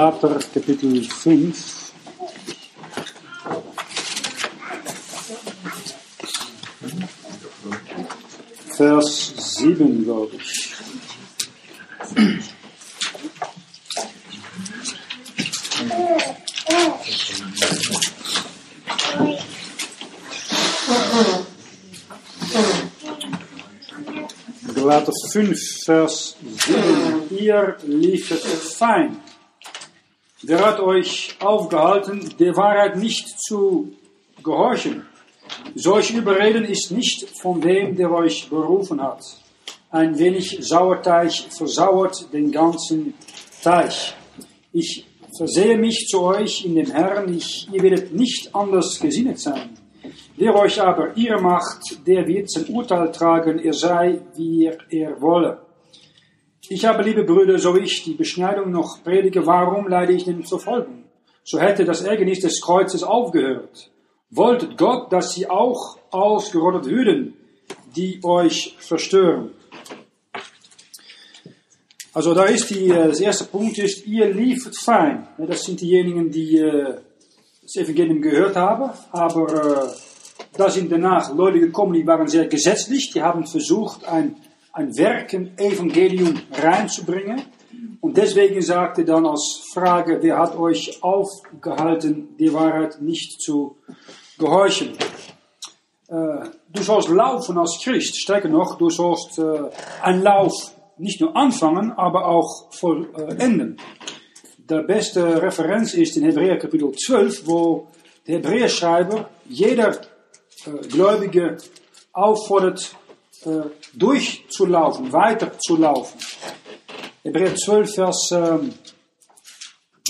Galater Kapitel 5. Vers 7, glaube ich. Galater 5, Vers 7. Ihr liefert fein. Wer hat euch aufgehalten, der Wahrheit nicht zu gehorchen? Solch Überreden ist nicht von dem, der euch berufen hat. Ein wenig Sauerteig versauert den ganzen Teich. Ich versehe mich zu euch in dem Herrn, ich, ihr werdet nicht anders gesinnet sein. Wer euch aber ihr macht, der wird sein Urteil tragen, er sei, wie er wolle. Ich habe, liebe Brüder, so ich die Beschneidung noch predige, warum leide ich denn Verfolgung? So hätte das Ärgernis des Kreuzes aufgehört. Wolltet Gott, dass sie auch ausgerottet würden, die euch verstören. Also da ist die, äh, das erste Punkt ist, ihr liefert fein. Das sind diejenigen, die äh, das Evangelium gehört haben, aber äh, da sind danach Leute gekommen, die waren sehr gesetzlich, die haben versucht, ein, ein Werken Evangelium reinzubringen. Und deswegen sagte dann als Frage, wer hat euch aufgehalten, die Wahrheit nicht zu gehorchen? Äh, du sollst laufen als Christ, stärker noch, du sollst äh, einen Lauf nicht nur anfangen, aber auch vollenden. Der beste Referenz ist in Hebräer Kapitel 12, wo der Hebräerschreiber jeder äh, Gläubige auffordert, äh, durchzulaufen, weiterzulaufen. Hebräer 12, Vers ähm,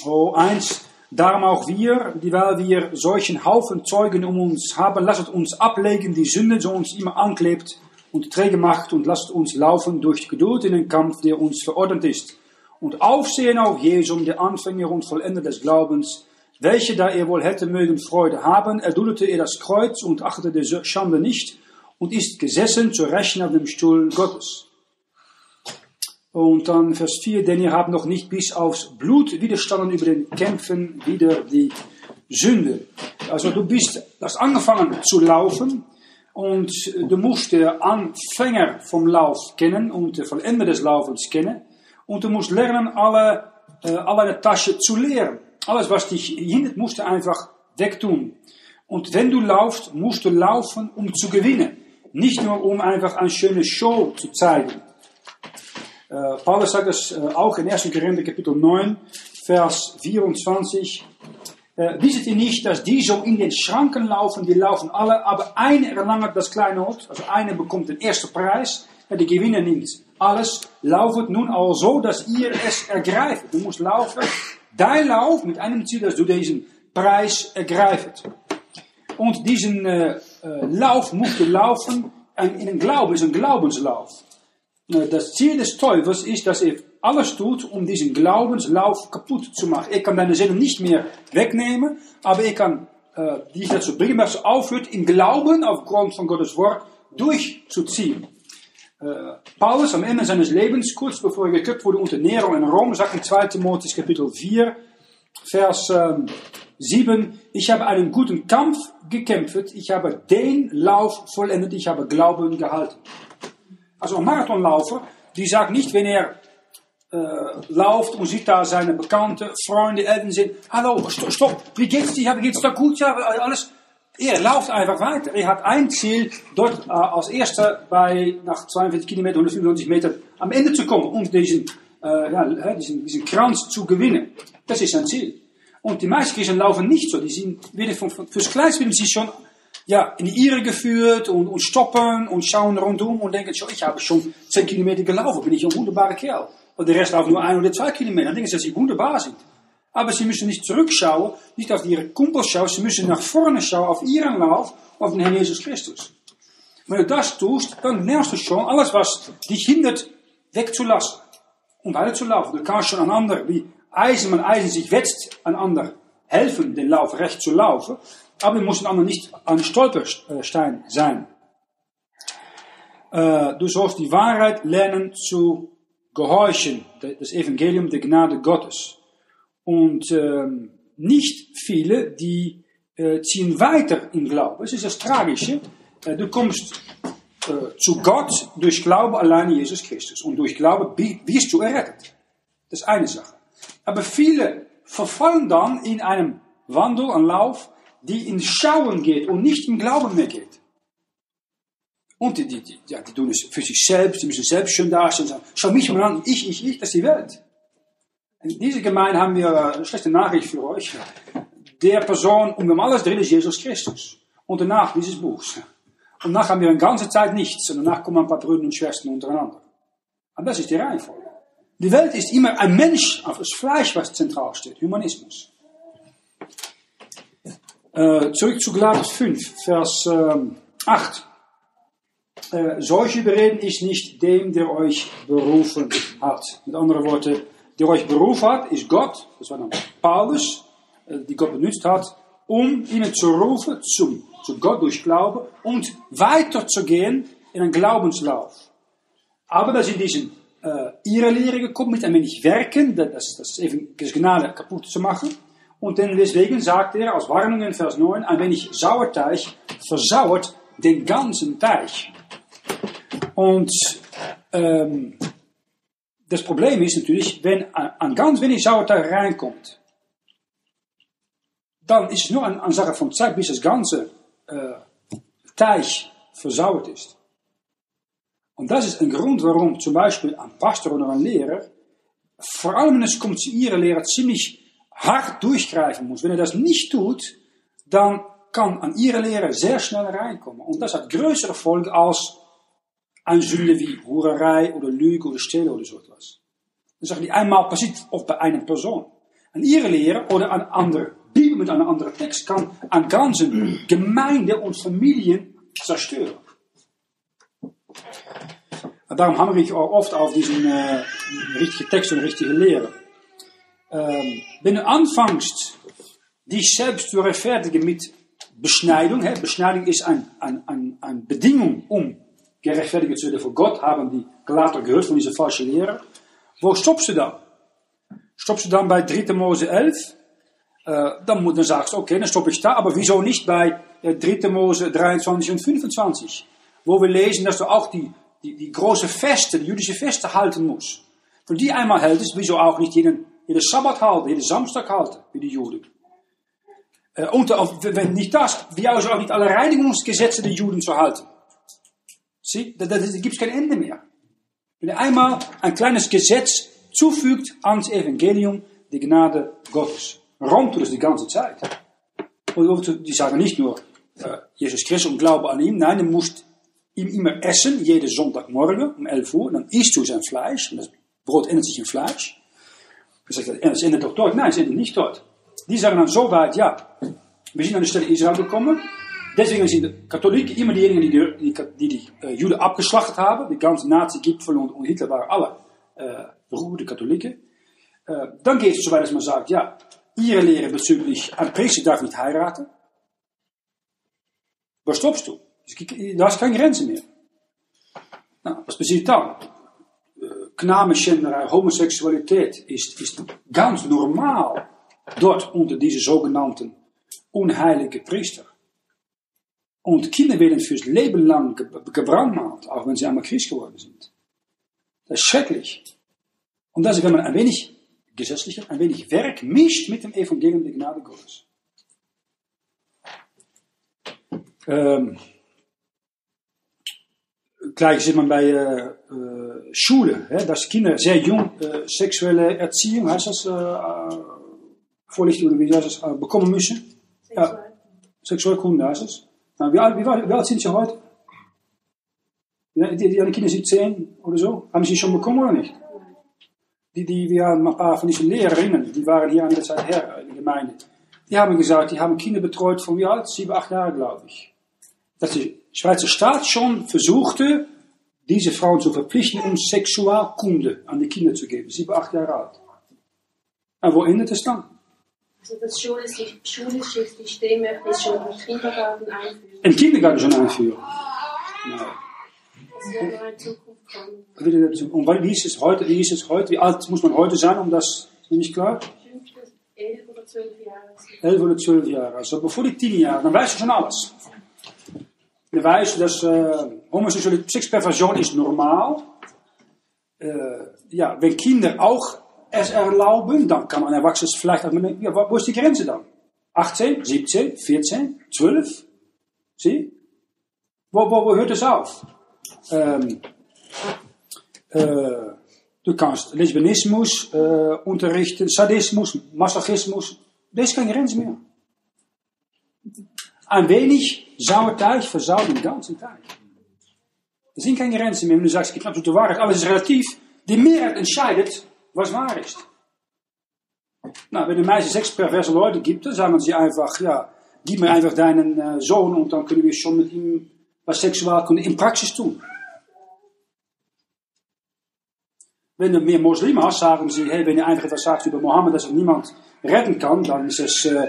oh, 1. Darum auch wir, die weil wir solchen Haufen Zeugen um uns haben, lasst uns ablegen die Sünde, so uns immer anklebt und träge macht und lasst uns laufen durch Geduld in den Kampf, der uns verordnet ist. Und aufsehen auf Jesum, der Anfänger und Vollender des Glaubens, welche, da er wohl hätte mögen Freude haben, erduldete er das Kreuz und achtete der Schande nicht und ist gesessen zu Rechten auf dem Stuhl Gottes. Und dann Vers 4, denn ihr habt noch nicht bis aufs Blut widerstanden über den Kämpfen wider die Sünde. Also du bist, hast angefangen zu laufen und du musst den Anfänger vom Lauf kennen und den Vollender des Laufens kennen und du musst lernen, alle, äh, alle Tasche zu leeren. Alles, was dich hindert, musst du einfach wegtun. Und wenn du laufst, musst du laufen, um zu gewinnen. Nicht nur, um einfach eine schöne Show zu zeigen. Äh, Paulus sagt es äh, auch in 1. Korinther Kapitel 9, Vers 24. Äh, wisset ihr nicht, dass die so in den Schranken laufen, die laufen alle, aber eine erlangt das kleine Ort, also eine bekommt den ersten Preis, ja, die Gewinner nimmt alles. Laufet nun auch so, dass ihr es ergreift. Du musst laufen dein Lauf mit einem Ziel, dass du diesen Preis ergreifst. Und diesen äh, äh, Lauf musst du laufen in den Glauben, ist ein Glaubenslauf. Das Ziel des Teufels ist, dass er alles tut, um diesen Glaubenslauf kaputt zu machen. Er kann deine Seele nicht mehr wegnehmen, aber er kann äh, dich dazu bringen, dass du aufhört, im Glauben aufgrund von Gottes Wort durchzuziehen. Äh, Paulus am Ende seines Lebens, kurz bevor er geköpft wurde unter Nero in Rom, sagt in 2 Timotheus Kapitel 4, Vers ähm, 7, ich habe einen guten Kampf gekämpft, ich habe den Lauf vollendet, ich habe Glauben gehalten. Also ein Marathonlaufer, die sagt nicht, wenn er äh, läuft und sieht da seine Bekannte, Freunde, Eltern sind, hallo, stopp, stopp, wie geht's dir, geht's da gut, ja, alles, er läuft einfach weiter. Er hat ein Ziel, dort äh, als erster bei, nach 42 Kilometer, 195 Meter am Ende zu kommen, um diesen, äh, ja, diesen, diesen Kranz zu gewinnen. Das ist sein Ziel. Und die meisten Christen laufen nicht so. Die sind wieder von, fürs Kleinste werden schon ja, in die Irre geführt und, und stoppen und schauen rundum und denken, ich habe schon 10 Kilometer gelaufen, bin ich ein wunderbarer Kerl. Und der Rest laufen nur ein oder zwei Kilometer. Dann denken sie, dass sie wunderbar sind. Aber sie müssen nicht zurückschauen, nicht auf ihre Kumpels schauen, sie müssen nach vorne schauen, auf ihren Lauf, auf den Herrn Jesus Christus. Wenn du das tust, dann lernst du schon alles, was dich hindert, wegzulassen und weiterzulaufen. Du kannst schon einander, wie Eisen man Eisen sich wetzt, einander helfen, den Lauf recht zu laufen, aber wir müssen einander nicht ein Stolperstein sein. Äh, du sollst die Wahrheit lernen zu gehorchen, das Evangelium der Gnade Gottes. Und ähm, nicht viele, die äh, ziehen weiter im Glauben. Es ist das Tragische. Äh, du kommst zu Gott durch Glaube allein in Jesus Christus. Und durch Glaube wirst du errettet. Das ist eine Sache. Aber viele verfallen dann in einem Wandel, einen Lauf, die in Schauen geht und nicht im Glauben mehr geht. Und die, die, die, ja, die tun es für sich selbst, die müssen selbst schön dastehen und sagen, schau mich mal an, ich, ich, ich, das ist die Welt. In dieser Gemeinde haben wir eine schlechte Nachricht für euch. Der Person um dem alles drin ist Jesus Christus. Und danach dieses Buchs. Und danach haben wir eine ganze Zeit nichts. Und danach kommen ein paar Brüder und Schwestern untereinander. Und das ist die Reihenfolge. Die Welt ist immer ein Mensch, auf das Fleisch, was zentral steht. Humanismus. Äh, zurück zu Galater 5, Vers ähm, 8. Äh, solche bereden ist nicht dem, der euch berufen hat. Mit anderen Worten, der euch berufen hat, ist Gott, das war dann Paulus, äh, die Gott benutzt hat, um ihnen zu rufen zum, zu Gott durch Glaube und weiterzugehen in einen Glaubenslauf. Aber das in diesen ihre Lehre gekommen mit ein wenig Werken, das, das eben Gnade kaputt zu machen. Und deswegen sagt er als Warnung in Vers 9, ein wenig Sauerteig versauert den ganzen Teich. Und ähm, das Problem ist natürlich, wenn ein ganz wenig Sauerteig reinkommt, dann ist es nur eine, Sache von Zeit, bis das ganze äh, Teich versauert ist. Und das ist ein Grund, warum zum Beispiel ein Pastor oder ein Lehrer, vor allem ihrer Lehre, ziemlich hart durchgreifen muss. Wenn er das nicht tut, dann kann an ihre Lehre sehr schnell reinkommen. Und das hat größere Folgen als eine Sünde wie Hurerei oder Lüge oder Stille oder so etwas. Das Sachen, die einmal passiert, auch bei einer Person. An ihre Lehre oder an andere Bibel mit einem anderen Text kann an ganzen Gemeinde und Familien zerstören. Darum hammer ich auch oft auf diesen äh, richtigen Text und richtige Lehre. Ähm, wenn du anfängst, dich selbst zu rechtfertigen mit Beschneidung, hè, Beschneidung ist eine ein, ein, ein Bedingung, um gerechtfertigt zu werden Gott, haben die later gehört von dieser falschen Lehre. Wo stoppst du dann? Stoppst du dann bei 3. Mose 11? Äh, dann, dann sagst du, okay, dann stopp ich da, aber wieso nicht bei äh, 3. Mose 23 und 25? Wo wir lesen, dass du auch die, die, die große Feste, die jüdische Feste halten musst. Wenn die einmal hältst, wieso auch nicht jeden, jeden Sabbat halten, jeden Samstag halten, wie die Juden? Äh, und wenn nicht das, wie auch nicht alle Reinigungsgesetze der Juden zu halten. Sieh, da, da, da gibt es kein Ende mehr. Wenn er einmal ein kleines Gesetz zufügt ans Evangelium, die Gnade Gottes. Rom tut es die ganze Zeit. Die sagen nicht nur, äh, Jesus Christus und Glaube an ihm, nein, musst ihm immer essen, jeden Sonntagmorgen um 11 Uhr, dann isst du sein Fleisch, und das Brot ändert sich in Fleisch. Du sagst, es ändert doch dort. Nein, es ändert nicht dort. Die sagen dann so weit, ja, wir sind an die Stelle Israel gekommen, Deswegen sind die Katholiken immer diejenigen, die die, die, die äh, Juden abgeschlachtet haben. Die ganze Nazi-Gipfel und, und, Hitler waren alle äh, beruhigte Katholiken. Äh, dann geht es so weit, dass man ja, ihre Lehre bezüglich, ein Priester darf nicht heiraten. Waar stoppst du? Da ist keine Grenze mehr. Nou, was passiert dann? Knabenschänderei, Homosexualität ist, ist ganz normal dort unter diese sogenannten unheilige Priester. Und Kinder werden fürs Leben lang gebrandmalt, auch wenn sie einmal Christ geworden sind. Das ist schrecklich. Und das ist, wenn man ein wenig gesetzlicher, ein wenig Werk mischt mit dem Evangelium der Gnade Gottes. Ähm, gleich sieht man bei äh, äh, Schule, hè, dass Kinder sehr jung äh, sexuelle Erziehung, heißt das, äh, Vorlichtung oder wie heißt das, äh, bekommen müssen. Ja, Sexualkunde heißt es. Nou, wie, alt, wie, wie alt sind Sie heute? Die, die, die Kinder sind zehn oder so. Haben Sie schon bekommen oder nicht? Die, die, wir haben ein paar von diesen Lehrerinnen, die waren hier an der Zeit her in der Gemeinde. Die haben gesagt, die haben Kinder betreut von wie alt? Sieben, acht Jahre, glaube ich. Dass die Schweizer Staat schon versuchte, diese Frauen zu verpflichten, um Sexualkunde an die Kinder zu geben. Sieben, acht Jahre alt. Und wo endet es dann? Also das schulische System möchte ich schon im Kindergarten einführen. Im Kindergarten schon einführen? Nein. Das wird noch in Zukunft kommen. Und wie ist es heute? Wie ist es heute? Wie alt muss man heute sein, um das? Ist nicht klar? Fünftes, zwölf Jahre. 11 oder 12 Jahre. Also bevor die 10 Jahre, dann weißt du schon alles. Dan weißt du, dass äh, homosexuelle Sexperversion ist normal. Äh, ja, wenn Kinder auch es erlauben, dann kann man Erwachsenes vielleicht auch denken, ja, wo ist die Grenze dann? 18, 17, 14, 12? Sieh? Wo, wo, wo hört es auf? Ähm, äh, du kannst Lesbianismus äh, unterrichten, Sadismus, Masochismus, da ist keine Grenze mehr. Ein wenig Sauerteig versaut den ganzen Teig. Er sind keine Grenzen mehr. Wenn du sagst, es gibt absolute Wahrheit, alles ist relativ. Die Mehrheit entscheidet, was wahr ist. Na, wenn es meisten sechs perverse Leute gibt, dann sagen sie einfach, ja, gib mir einfach deinen Sohn und dann können wir schon mit ihm was Sexualkunde in Praxis tun. Wenn du mehr Muslimen hast, sagen sie, hey, wenn je einfach etwas sagst über Mohammed, dass er niemand retten kann, dann ist es äh,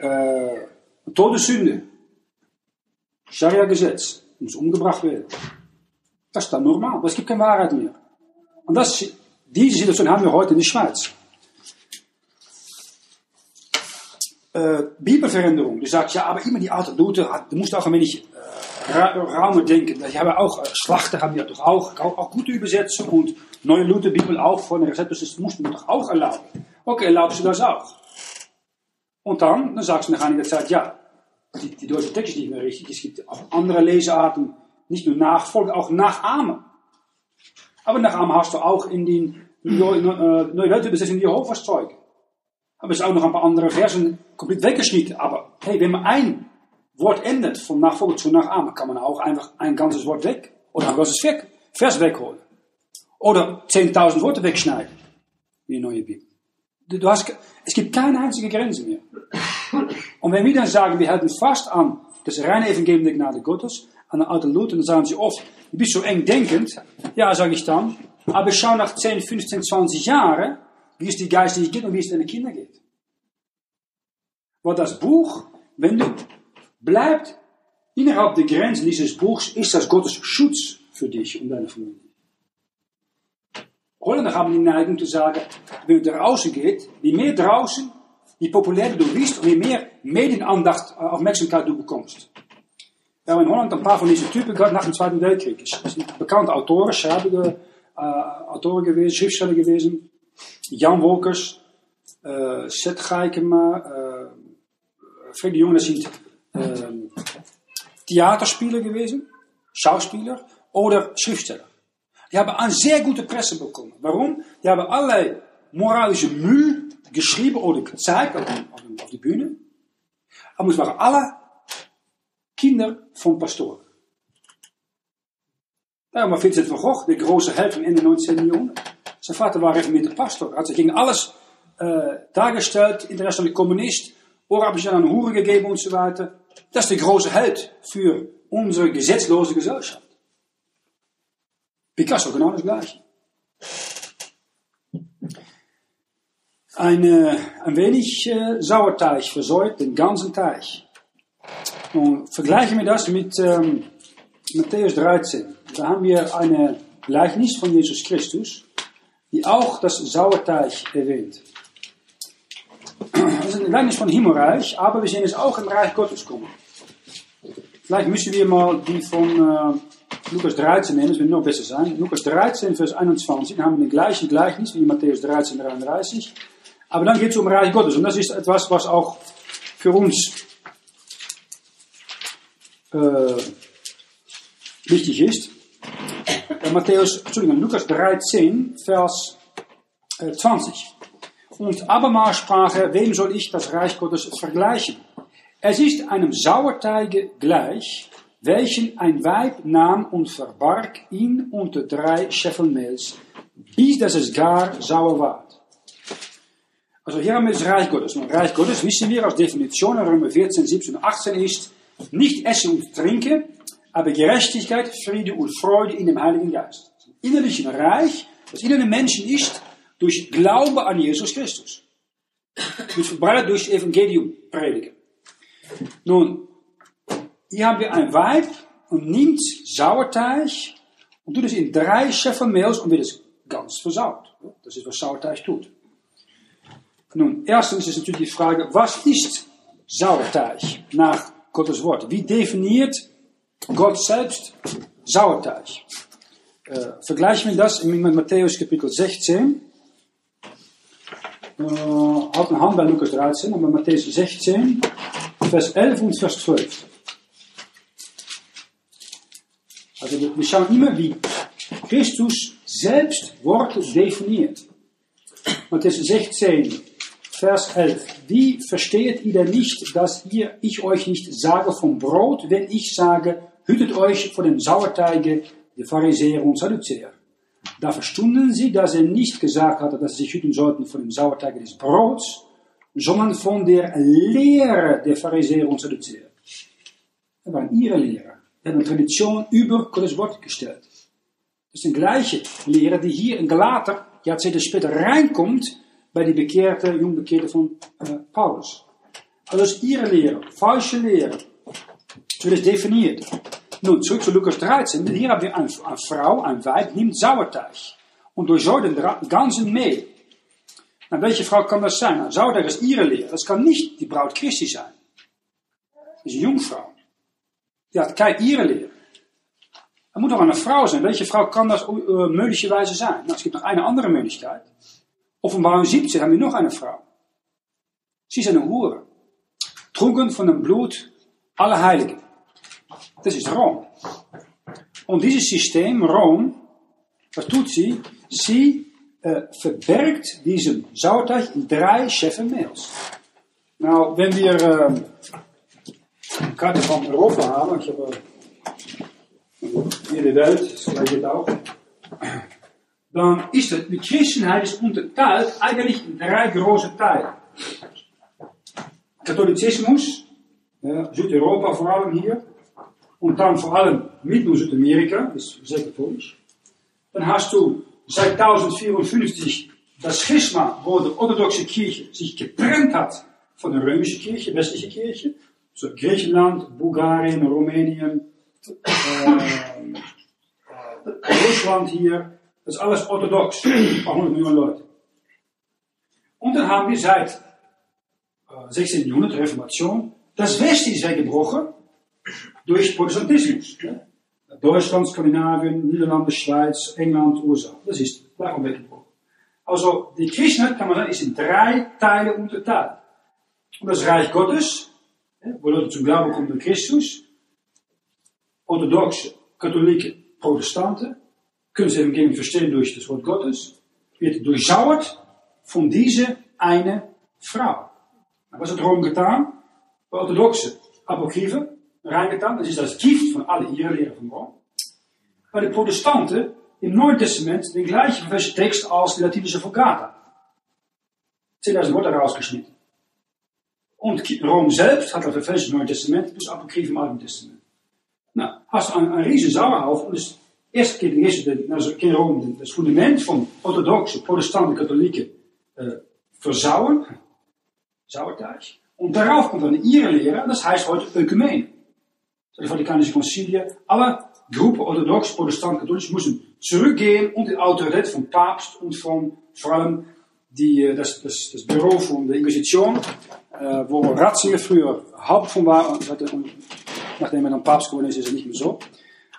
äh, Todessünde. Scharia-Gesetz. Muss umgebracht werden. Das ist dann normal. Es gibt keine Wahrheit mehr. Und das, diese Situation haben wir heute in der Schweiz. Äh, Bibelveränderung. Du sagst, ja, aber immer die alte Luther, du musst auch ein wenig äh, Ra Raum denken. Ich habe auch, äh, Schlachter haben ja doch auch, auch, auch gute Übersetzungen und neue Luther Bibel auch von der das musst du doch auch erlauben. Okay, erlaubst du das auch? Und dann, dann sagst du nach einiger Zeit, ja, die, die deutsche Text ist nicht mehr richtig. Es gibt auch andere Lesearten, nicht nur Nachfolge, auch Nachahmen. Aber Nachahmen hast du auch in den Neue Weltübersetzung Jehovas Zeugen. Aber es ist auch noch ein paar andere Versen komplett weggeschnitten. Aber hey, wenn man ein Wort ändert von Nachfolge zu Nachahmen, kann man auch einfach ein ganzes Wort weg oder ein ganzes Vers wegholen. Oder 10.000 Worte wegschneiden. Wie die neue Bibel. Du hast, es gibt keine einzige Grenze mehr. Und wenn wir dann sagen, wir halten fast an das reine Evangelium der Gnade Gottes, an der alten Luther, dann sagen sie oft, du bist so eng denkend. Ja, sage ich dann. Aber schau nach 10, 15, 20 Jahren, wie es die geistliche geht und wie es deine Kinder geht. Want das Buch, wenn du bleibt innerhalb der Grenzen dieses Buchs, ist das Gottes Schutz für dich und deine Familie. Holländer haben die Neigung zu sagen, wenn du draußen geht, wie mehr draußen, wie populärer du bist und wie mehr Medienandacht, Aufmerksamkeit du bekommst. Wir haben in Holland ein paar von diesen Typen gehabt nach dem Zweiten Weltkrieg. Das sind bekannte Autoren, schreibende äh, Autoren gewesen, Schriftsteller gewesen. Jan Wolkers, äh, Seth Geikema, äh, Freddy Jung, das sind äh, Theaterspieler gewesen, Schauspieler Schriftsteller. Die haben eine sehr gute Presse bekommen. Warum? Die haben allerlei moralische Müll geschrieben oder gezeigt auf, auf, auf die Bühne. Aber es waren alle Kinder von Pastoren. Daarom war Vincent van Gogh de große Held van Ende 19. Jahrhundert. Sein Vater war reformierter Pastor. Also ging alles äh, dargestellt, internationaler Kommunist, Ohr haben sie an Hure gegeben und so weiter. Das ist der große Held für unsere gesetzlose Gesellschaft. Picasso genau das gleiche. Eine, ein wenig äh, Sauerteig versäut den ganzen Teig. Und vergleichen wir das mit ähm, Matthäus 13. Da haben wir eine Gleichnis von Jesus Christus, die auch das Sauerteig erwähnt. Das ist ein Gleichnis von Himmelreich, aber wir sehen es auch im Reich Gottes kommen. Vielleicht müssen wir mal die von äh, Lukas 13 nehmen, das wird noch besser sein. Lukas 13, Vers 21, haben wir den gleichen Gleichnis wie Matthäus 13, 33. Aber dann geht es um Reich Gottes und das ist etwas, was auch für uns äh, wichtig ist. Äh, Matthäus, Entschuldigung, Lukas 13, Vers äh, 20. Und abermal sprach er, wem soll ich das Reich Gottes vergleichen? Es ist einem Sauerteige gleich, welchen ein Weib nahm und verbarg ihn unter drei Scheffel Mehls, bis dass es gar sauer ward. Also hier haben wir das Reich Gottes. Und Reich Gottes wissen wir als Definition in Römer 14, 17 und 18 ist, nicht essen und trinken, aber Gerechtigkeit, Friede und Freude in dem Heiligen Geist. Das innerliche Reich, das in den Menschen ist, durch Glaube an Jesus Christus. Durch verbreitet durch Evangelium predigen. Nun, hier haben wir ein Weib und nimmt Sauerteig und tut es in drei Scheffel Mehls und wird es ganz versaut. Das ist, was Sauerteig tut. Nun, erstens ist natürlich die Frage, was ist Sauerteig nach Gottes Wort? Wie definiert Gott selbst Sauerteig? Äh, vergleichen wir das mit Matthäus Kapitel 16. Äh, eine Hand bei Lukas 13, aber Matthäus 16, Vers 11 und Vers 12. Also wir schauen immer, wie Christus selbst Worte definiert. Matthäus 16, Vers 11. Wie versteht ihr denn nicht, dass ihr, ich euch nicht sage vom Brot, wenn ich sage, hütet euch vor dem Sauerteige der Pharisäer und Sadduzäer? Da verstunden sie, dass er nicht gesagt hatte, dass sie sich hüten sollten vor dem Sauerteig des Brots, sondern von der Lehre der Pharisäer und Sadduzäer. Das waren ihre Lehre. Sie haben Tradition über Gottes Wort gestellt. Das ist die gleiche Lehre, die hier in Galater, Jahrzehnte später, reinkommt bei die bekehrte, jungbekehrte von äh, Paulus. Ihre Lehre, falsche Lehre. So wird es definiert. Nun, zurück zu Lukas 13. Hier haben wir eine, eine Frau, ein Weib, nimmt Sauerteig und durchschaut den ganzen Mehl. Na, welche Frau kann das sein? Nou, Sauerteig ist ihre Lehre. Das kann nicht die Braut Christi sein. Das ist eine Jungfrau. Die hat keine ihre Lehre. Er moet toch eine Frau sein. Welche Frau kann das uh, möglicherweise sein? Nou, gibt noch eine andere Möglichkeit. Offenbarung 17 haben wir noch eine Frau. Sie ist eine Hure. Trunken von dem Blut aller Heiligen. Das ist Rom. Und dieses System, Rom, was tut sie? Sie äh, verbergt diesen Sauerteig in drei Schäffen Mehls. Nou, wir äh, eine Karte von Europa haben, ich habe hier die Welt, das gleiche auch, dann ist het, die Christenheit ist unterteilt eigentlich in drei große Teile. Katholizismus, ja, Südeuropa vor allem hier, und dann vor und Südamerika, ist sehr katholisch. Dann hast du seit 1054 das Schisma, wo die orthodoxe Kirche sich getrennt hat von der römischen Kirche, westliche Kirche. So Griechenland, Bulgarien, Rumänien, äh, Russland hier. Das ist alles orthodox, ein paar hundert Millionen Leute. Und dann haben wir seit äh, 16. Jahrhundert, Reformation, das Westen ist weggebrochen durch Protestantismus. Ne? Deutschland, Skandinavien, Niederlande, Schweiz, England, USA. Das ist daarom weggebrochen. Also, die Christenheit, kann man ist in drei Teile unterteilt. Und das Reich Gottes, wo Leute zum Glauben kommen durch Christus, orthodoxe, katholieke, Protestanten, können sie Evangelium verstehen durch das Wort Gottes, wird durchschauert von dieser eine Frau. Was hat Rom getan? Bei orthodoxe Apokryphen reingetan, das ist das Gift von alle ihre Lehre von Rom. Bei den Protestanten im Neuen Testament den gleichen Text als die latinische Vulgata. 10.000 Worte rausgeschnitten. Und Rom selbst hat das verfälscht im Neuen Testament, plus Apokryphen im Alten Testament. Nou, hast du einen, einen riesen erste keer de eerste, nou, in Rome das Fundament von orthodoxe, Protestanten, Katholiken äh, versauern, Sauerteig. Und darauf kommt dann ihre Lehre, das heißt heute Ökumene. Die Vatikanische Konzilie, alle Gruppen, orthodox, Protestant, katholisch, müssen zurückgehen und die Autorität vom Papst und von vor allem die, das, das, das Büro von der Inquisition, äh, wo Ratzinger früher Haupt von war, und, nachdem er dann Papst geworden ist, ist er nicht mehr so.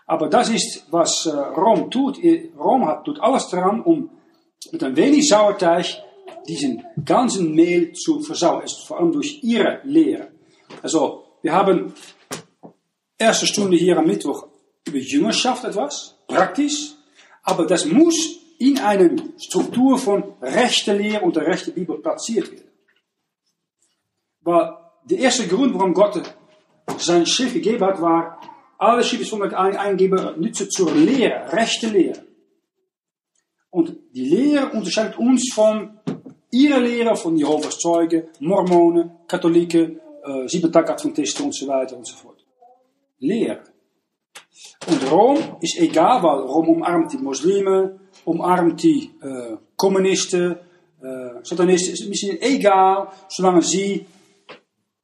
Aber das ist, was äh, Rom tut. Rom hat, tut alles daran, um mit ein wenig Sauerteig diesen ganzen Mehl zu versauen. Vor allem durch ihre Lehre. Also, wir haben erste Stunde hier am Mittwoch über Jüngerschaft etwas, praktisch. Aber das muss in einer Struktur von rechte Lehre und der rechte Bibel platziert werden. Weil der erste Grund, warum Gott sein Schrift gegeben hat, war, alle Schrift von eingeben nütze zur Lehre, rechte Lehre. Und die Lehre unterscheidet uns von ihrer Lehre von Jehovas Zeugen, Mormonen, Katholiken, äh, Siebentak-Adventisten und so weiter und so fort. Lehre. Und Rom ist egal, weil Rom umarmt die Muslimen, umarmt die äh, Kommunisten, äh, Satanisten, ist ein bisschen egal, solange sie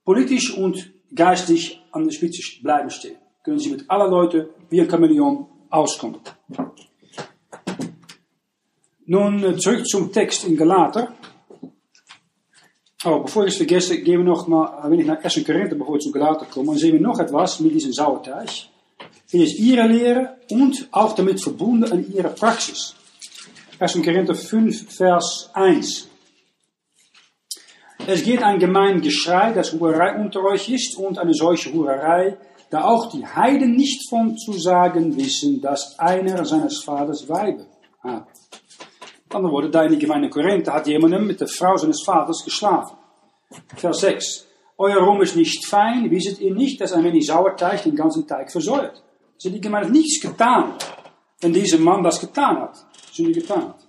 politisch und geistig an der Spitze bleiben stehen. Können sie mit aller Leute wie ein Chameleon auskommen. Nun zurück zum Text in Galater. Aber bevor ich es vergesse, gehen wir noch mal, wenn ich nach 1. Korinther, wir zu Galater kommen, dann sehen wir noch etwas mit diesem Sauerteig. Es ist ihre Lehre und auch damit verbunden an ihre Praxis. 1. Korinther 5, Vers 1. Es geht ein gemein Geschrei, das Hurerei unter euch ist und eine solche Hurerei, da auch die Heiden nicht von zu sagen wissen, dass einer seines Vaters Weibe hat. Mit anderen Worten, da in die Gemeinde Korinther hat jemand mit der Frau seines Vaters geschlafen. Vers 6. Euer Rum ist nicht fein, wisset ihr nicht, dass ein wenig Sauerteig den ganzen Teig versäuert. Also die Gemeinde nichts getan, wenn dieser Mann das getan hat. Sünde getan hat.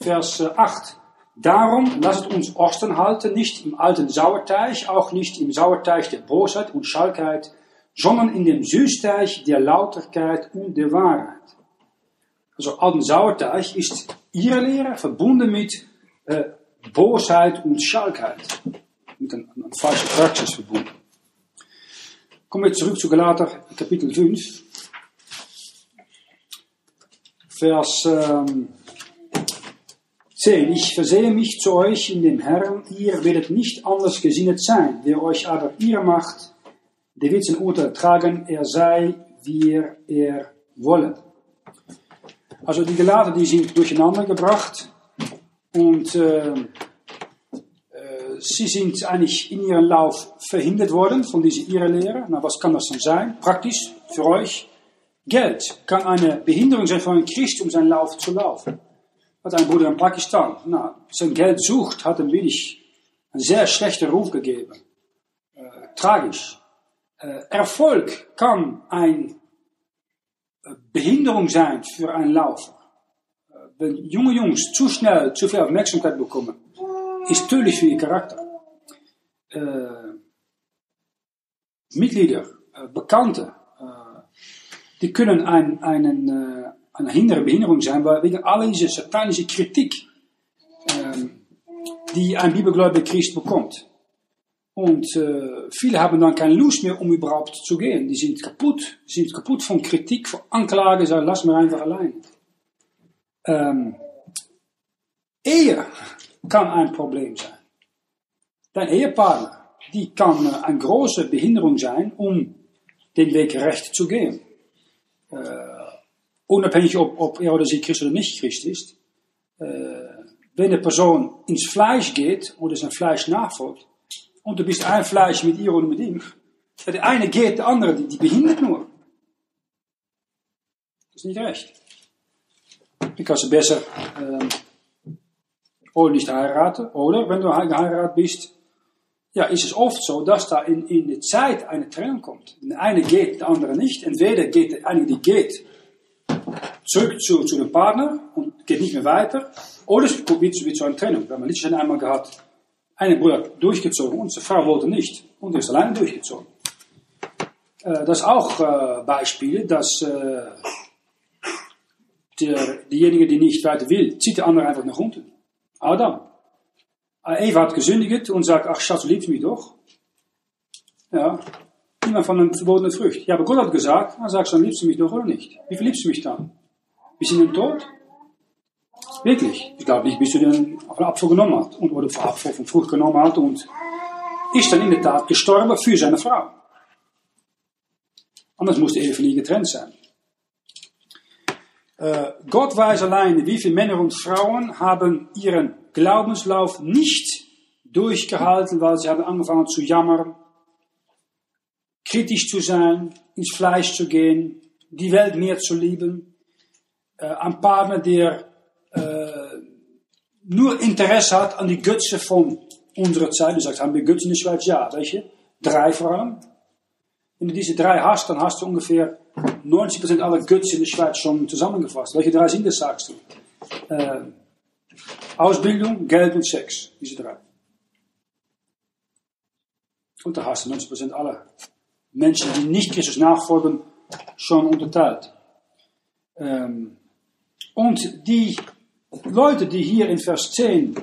Vers 8. Darum lasst uns Osten halten, nicht im alten Sauerteig, auch nicht im Sauerteig der Bosheit und Schalkheit, sondern in dem Süßteig der Lauterkeit und der Wahrheit. Also alten Sauerteig ist ihre Lehre verbunden mit äh, Bosheit und Schalkheit. Mit einer, falschen Praxis verbunden. Kommen wir zurück zu Galater Kapitel 5. Vers ähm, 10. Ich versehe mich zu euch in dem Herrn, ihr werdet nicht anders gesinnet sein. Wer euch aber ihr macht, sein Urteil tragen, er sei, wie er wolle. Also die Gelaten die sind durcheinander gebracht und äh, äh, sie sind eigentlich in ihrem Lauf verhindert worden von dieser ihrer Lehre. Na, was kann das denn sein? Praktisch für euch. Geld kann eine Behinderung sein für einen Christ, um seinen Lauf zu laufen. Hat ein Bruder in Pakistan, na, sein Geld sucht, hat ihm wirklich einen sehr schlechten Ruf gegeben. Äh, tragisch. Äh, Erfolg kann eine Behinderung sein für einen Laufer. Äh, wenn junge Jungs zu schnell zu viel Aufmerksamkeit bekommen, ist tödlich für ihr Charakter. Äh, Mitglieder, äh, Bekannte, die können ein, einen, äh, eine hindere Behinderung sein, weil wegen all dieser satanische Kritik, ähm, die ein bibelgläubiger Christ bekommt. Und äh, viele haben dann keine Lust mehr, um überhaupt zu gehen. Die sind kaputt, sind kaputt von Kritik, von Anklage, sagen, lass mir einfach allein. Ähm, Ehe kann ein Problem sein. Dein Ehepartner, die kann äh, eine große Behinderung sein, um den Weg recht zu gehen. Äh, unabhängig ob, ob er oder sie Christ oder nicht Christ ist. Äh, wenn eine Person ins Fleisch geht oder sein Fleisch nachfolgt, und du bist ein Fleisch mit ihr oder mit ihm, der eine geht, der andere, die, die behindert nur. Das ist nicht recht. Du kannst besser ähm, oder nicht heiraten, oder wenn du geheiratet bist, ja, ist es oft so, dass da in, in der Zeit eine Trennung kommt. Der eine geht, der andere nicht. Entweder geht der eine, die geht, zurück zu, zu dem Partner und geht nicht mehr weiter, oder es wird wieder zu einer Trennung. Wir haben nicht schon einmal gehabt, eine Bruder durchgezogen, unsere Frau wollte nicht und ist alleine durchgezogen. Äh, das ist auch äh, Beispiele, dass äh, der, diejenige, die nicht weiter will, zieht der andere einfach nach unten. Adam. Eva hat gesündigt und sagt, ach Schatz, du liebst mich doch. Ja, niemand von einer verbotenen Frucht. Ja, aber Gott hat gesagt, dann sagst du, dann liebst du mich doch oder nicht? Wie viel liebst du mich dann? Bis in den Tod? Wirklich. Ich glaube nicht, bis du den Apfel genommen hast und, oder Apfel von Frucht genommen hast und ist dann in der Tat gestorben für seine Frau. Anders muss die Ehe von ihr getrennt sein. Äh, Gott weiß alleine, wie viele Männer und Frauen haben ihren Glaubenslauf nicht durchgehalten, weil sie haben angefangen zu jammern, kritisch zu sein, ins Fleisch zu gehen, die Welt mehr zu lieben. Äh, ein Partner, der nur Interesse hat an die Götze von unserer Zeit. Du sagst, haben wir Götze in der Schweiz? Ja, welche? Drei vor allem. Wenn du diese drei hast, dann hast du ungefähr 90% aller Götze in der Schweiz schon zusammengefasst. Welche drei sind das, sagst du? Äh, Ausbildung, Geld und Sex. Diese drei. Und da hast du 90% aller Menschen, die nicht Christus nachfolgen, schon unterteilt. Ähm, und die Leute, die hier in Vers 10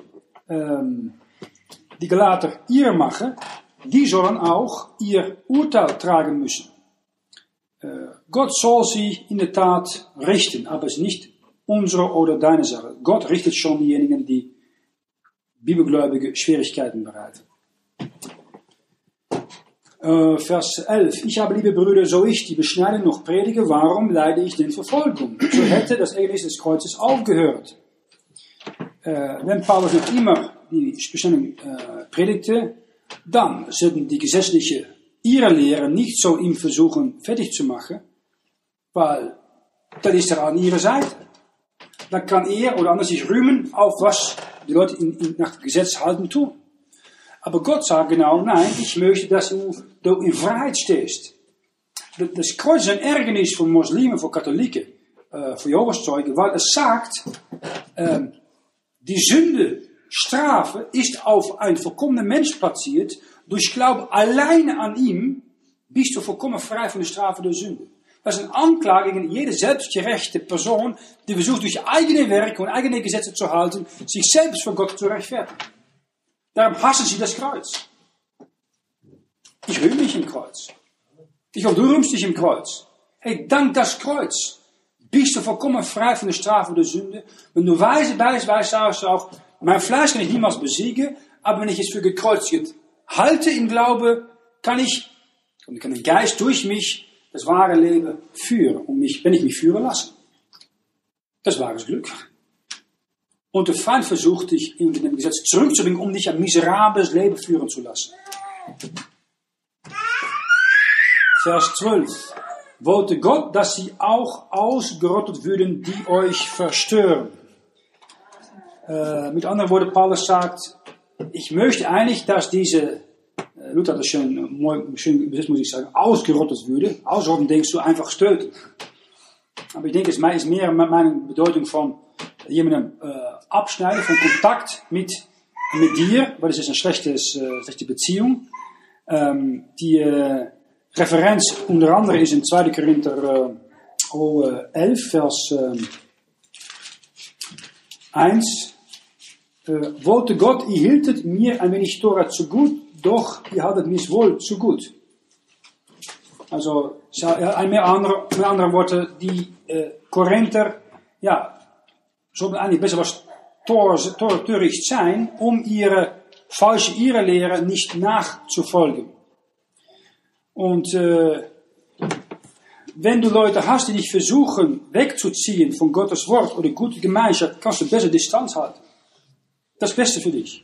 ähm, die Galater ihr machen, die sollen auch ihr Urteil tragen müssen. Äh, Gott soll sie in der Tat richten, aber es ist nicht unsere oder deine Sache. Gott richtet schon diejenigen, die Bibelgläubige Schwierigkeiten bereiten. Äh, Vers 11. Ich habe, liebe Brüder, so ich die Beschneidung noch predige, warum leide ich denn Verfolgung? So hätte das Ereignis des Kreuzes aufgehört. Äh, wenn Paulus noch immer die Beschneidung äh, predigte, dann sollten die gesetzliche ihre Lehre nicht so ihm versuchen fertig zu machen, weil dann ist er an ihrer Seite. Dann kann er oder anders sich rühmen auf was die Leute in, in, nach dem Gesetz halten tun. Aber Gott sagt genau, nein, ich möchte, dass du, du in Freiheit stehst. Das Kreuz ein Ärgernis für Muslimen, für Katholiken, äh, für Jehovah's-Zeugen, weil es sagt, ähm, die Sünde, Strafe ist auf einen vollkommenen Mensch platziert. Durch Glauben alleine an ihm bist du vollkommen frei von der Strafe der Sünde. Das ist eine Anklage gegen jede selbstgerechte Person, die versucht durch eigene Werke und eigene Gesetze zu halten, sich selbst von Gott zu rechtfertigen. Darum hassen sie das Kreuz. Ich rühme mich im Kreuz. Ich rühmst dich im Kreuz. Hey, dank das Kreuz bist du vollkommen frei von der Strafe der Sünde. Wenn du weise weißt, weißt du auch, mein Fleisch kann ich niemals besiegen, aber wenn ich es für gekreuzigt halte im Glaube, kann ich, kann der Geist durch mich das wahre Leben führen und mich, wenn ich mich führen lasse. Das wahres Glück. Und der Feind versucht dich in dem Gesetz zurückzubringen, um dich ein miserables Leben führen zu lassen. Vers 12. Wollte Gott, dass sie auch ausgerottet würden, die euch verstören. Äh, mit anderen Worten, Paulus sagt, ich möchte eigentlich, dass diese, äh, Luther hat das schön, schön übersetzt, muss ich sagen, ausgerottet würde. Ausrotten denkst du einfach stöten. Aber ich denke, es ist mehr meine Bedeutung von jemandem äh, abschneiden, von Kontakt mit, mit dir, weil es ist eine schlechte, äh, schlechte Beziehung. Ähm, die äh, Referenz unter anderem ist in 2. Korinther äh, 11, Vers äh, 1. Äh, wollte Gott, ihr hieltet mir ein wenig Tora zu gut, doch ihr hattet mich wohl zu gut. Also, mehr andere, mit anderen Worten, die äh, Korinther, ja, sollten eigentlich best was töricht sein, um ihre falsche ihre Lehre nicht nachzufolgen. Und äh, wenn du Leute hast, die dich versuchen wegzuziehen von Gottes Wort oder gute Gemeinschaft, kannst du besser Distanz halten. Das Beste für dich.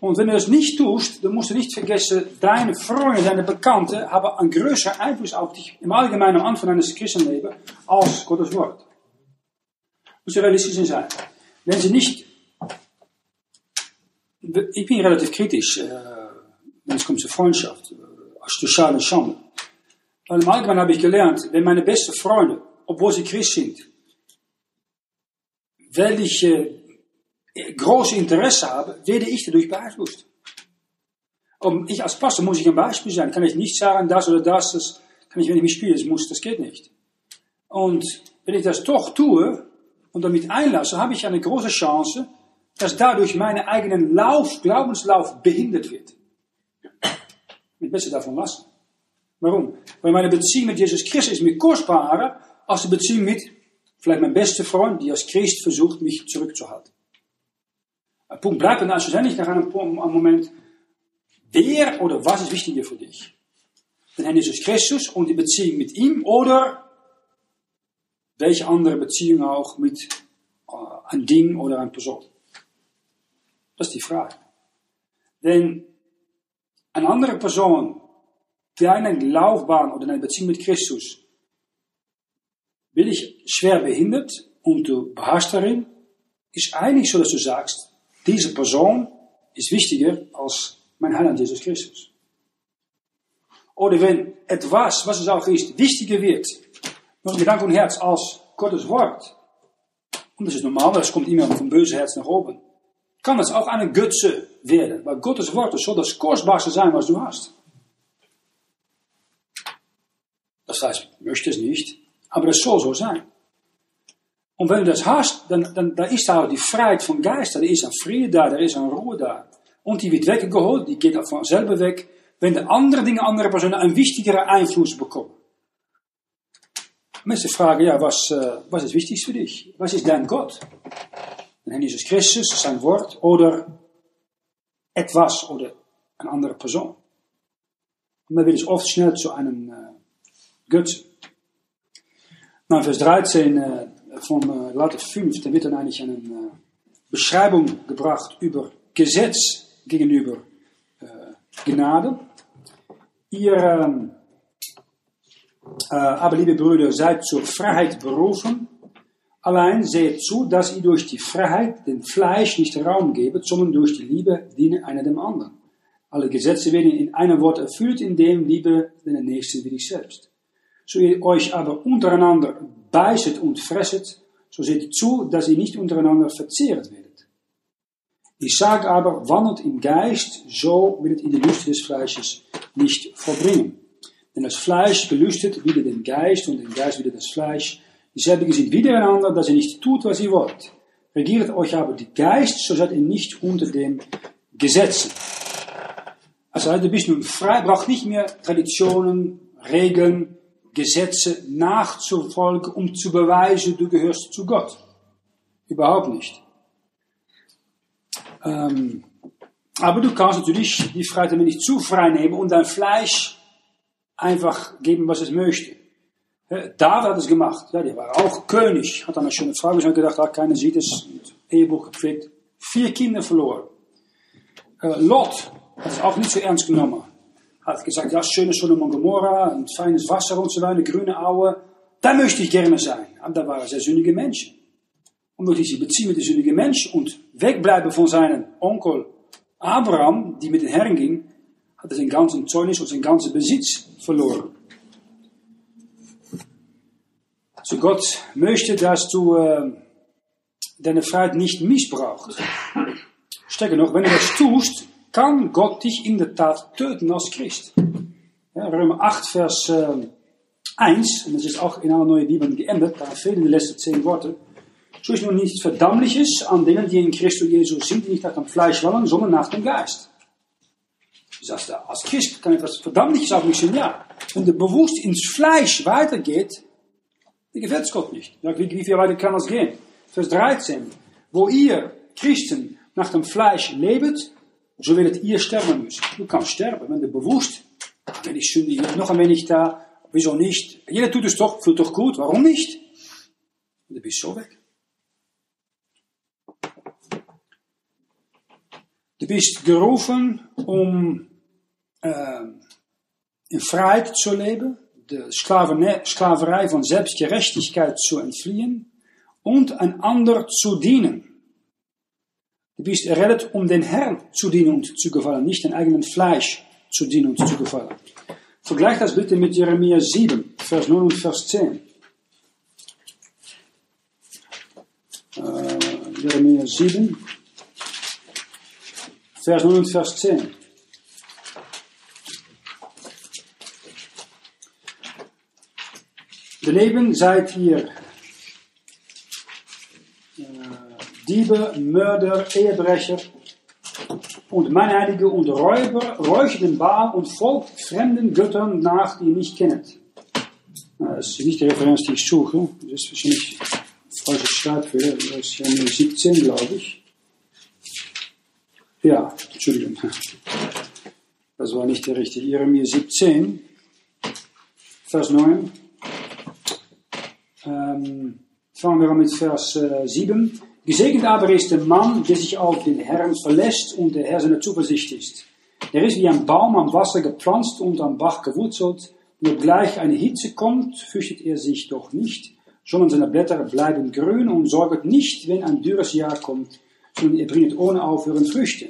Und wenn du das nicht tust, dann musst du nicht vergessen, deine Freunde, deine Bekannten haben einen größeren Einfluss auf dich im Allgemeinen am Anfang eines Christenlebens als Gottes Wort. Muss je realistisch sein. Wenn sie nicht, ich bin relativ kritisch, äh, wenn es kommt zur Freundschaft, soziale Schande. Weil im Allgemeinen habe ich gelernt, wenn meine besten Freunde, obwohl sie Christ sind, weil ich äh, große Interesse habe, werde ich dadurch beeinflusst. Und ich als Pastor muss ich ein Beispiel sein. Kann ich nicht sagen, das oder das, das kann ich, wenn ich mich spiele, das muss, das geht nicht. Und wenn ich das doch tue und damit einlasse, habe ich eine große Chance, dass dadurch mein eigenen Lauf, Glaubenslauf behindert wird. Ich besser davon lassen. Warum? Weil meine Beziehung mit Jesus Christus ist mir kostbarer als die Beziehung mit vielleicht mein bester Freund, die als Christ versucht, mich zurückzuhalten. Ein Punkt bleibt dann schlussendlich nach einem, Moment, wer oder was ist wichtiger für dich? Den Herrn Jesus Christus und die Beziehung mit ihm oder welche andere Beziehung auch mit äh, ein Ding oder einer Person? Das ist die Frage. Denn eine andere Person, deine Laufbahn oder deine Beziehung mit Christus, bin ich schwer behindert und du beharrst darin, ist eigentlich so, dass du sagst, diese Person ist wichtiger als mein Heiland Jesus Christus. Oder wenn etwas, was es auch ist, wichtiger wird, mit Gedank und Herz als Gottes Wort, und das ist normal, das kommt immer vom bösen Herz nach oben, kann das auch eine Götze werden. Weil Gottes Wort soll das kostbarste sein, was du hast. Das heißt, möchte es nicht, aber es soll so sein. Und wenn du das hast, dann, dann, dann ist da die Freiheit von Geist, da ist ein Friede da, da ist ein Ruhe da. Und die wird weggeholt, die geht von selber weg, wenn de andere Dinge, andere Personen einen wichtigeren Einfluss bekommen. Mensen fragen, ja, was, uh, was ist wichtig für dich? Was ist dein Gott? Herrn Jesus Christus, sein Wort oder etwas oder eine andere Person. Und man wird es oft schnell zu einem äh, Götzen. Na, Vers 13 äh, von äh, Galater 5, da wird dann eigentlich eine äh, Beschreibung gebracht über Gesetz gegenüber äh, Gnade. Ihr, ähm, äh, aber liebe Brüder, seid zur Freiheit berufen. Allein seht zu, dass ihr durch die Freiheit dem Fleisch nicht Raum gebet, sondern durch die Liebe dienen einer dem anderen. Alle Gesetze werden in einem Wort erfüllt, in dem Liebe den Nächsten wie dich selbst. So ihr euch aber untereinander beißet und fresset, so seht zu, dass ihr nicht untereinander verzehrt werdet. Ich sage aber, wandelt im Geist, so wird ihr die Lust des Fleisches nicht verbringen. Denn das Fleisch gelüstet wieder den Geist und den Geist wieder das Fleisch. Dieselbe sind wiedereinander, dass ihr nicht tut, was ihr wollt. Regiert euch aber die Geist, so seid ihr nicht unter dem Gesetzen. Also du bist nun frei, braucht nicht mehr Traditionen, Regeln, Gesetze nachzufolgen, um zu beweisen, du gehörst zu Gott. Überhaupt nicht. Ähm, aber du kannst natürlich die Freiheit nicht zu frei nehmen und dein Fleisch einfach geben, was es möchte. David hat es gemacht. Ja, der war auch König. Hat dann eine schöne Frau gesagt, gedacht, ah, keiner sieht es. Ehebuch gepflegt. Vier Kinder verloren. Äh, Lot hat es auch nicht so ernst genommen. Hat gesagt, ja, schöne Sodom und ein feines Wasser und so weiter, grüne Aue. Da möchte ich gerne sein. Aber da waren sehr sündige Menschen. Und durch diese Beziehung mit den sündigen Menschen und wegbleiben von seinem Onkel Abraham, die mit den Herren ging, hat er zijn ganzen Zeugnis und sein ganzen Besitz verloren. So Gott möchte, dass du äh, deine Freiheit nicht missbrauchst. Stärker noch, wenn du das tust, kann Gott dich in der Tat töten als Christ. Ja, Römer 8, Vers äh, 1, und das ist auch in einer neuen Bibel geändert, da fehlen die letzten zehn Worte. So ist nun nichts Verdammliches an denen, die in Christus Jesus sind, die nicht nach dem Fleisch wollen, sondern nach dem Geist. Du sagst, als Christ kann etwas Verdammliches auf mich sein, ja. Wenn du bewusst ins Fleisch weitergeht, gefällt es Gott nicht. Wie, wie viel weiter kann das gehen? Vers 13. Wo ihr Christen nach dem Fleisch lebt, so werdet ihr sterben müssen. Du kannst sterben, wenn du bewusst, wenn ich sündige, noch ein wenig da, wieso nicht? Jeder tut es doch, fühlt doch gut, warum nicht? Und du bist so weg. Du bist gerufen, um äh, in Freiheit zu leben, de Sklaverei von Selbstgerechtigkeit zu entfliehen und ein ander zu dienen. Du bist errettet, um den Herrn zu dienen und zu gefallen, nicht den eigenen Fleisch zu dienen und zu gefallen. Vergleich das bitte mit Jeremia 7, Vers 9 und Vers 10. Äh, Jeremia 7, Vers 9 und Vers 10. Daneben seid ihr äh, Diebe, Mörder, Ehebrecher und Meinheilige und Räuber, räuchert den Baal und folgt fremden Göttern nach, die ihr nicht kennt. Das ist nicht die Referenz, die ich suche. Das ist wahrscheinlich falsche Schreibfehler. Das ist ja 17, glaube ich. Ja, Entschuldigung. Das war nicht der richtige. Jeremia 17, Vers 9. Ähm, fangen wir an mit Vers äh, 7. Gesegnet aber ist der Mann, der sich auf den Herrn verlässt und der Herr seine Zuversicht ist. Er ist wie ein Baum am Wasser gepflanzt und am Bach gewurzelt. Und obgleich eine Hitze kommt, fürchtet er sich doch nicht, sondern seine Blätter bleiben grün und sorgt nicht, wenn ein dürres Jahr kommt, sondern er bringt ohne Aufhören Früchte.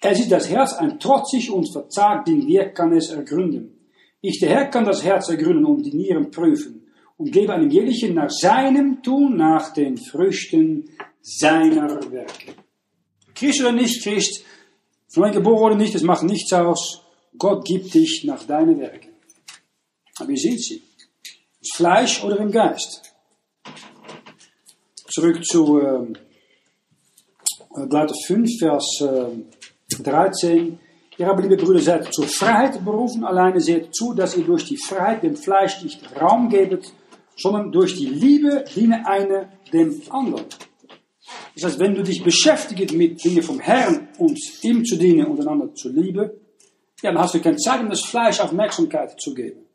Er sieht das Herz ein trotzig und verzagt, den Wer kann es ergründen. Ich, der Herr, kann das Herz ergründen und die Nieren prüfen und gebe einem jährlichen nach seinem Tun, nach den Früchten seiner Werke. Christ oder nicht Christ, von ein geboren oder nicht, das macht nichts aus. Gott gibt dich nach deinen Werken. Aber ihr seht sie. Fleisch oder im Geist. Zurück zu äh, Galater 5, Vers äh, 13. Ihr aber, liebe Brüder, seid zur Freiheit berufen, alleine seht zu, dass ihr durch die Freiheit dem Fleisch nicht Raum gebet, sondern durch die Liebe diene eine dem anderen. Das heißt, wenn du dich beschäftigst mit Dingen vom Herrn und ihm zu dienen und einander zu lieben, ja, dann hast du keine Zeit, um das Fleisch Aufmerksamkeit zu geben.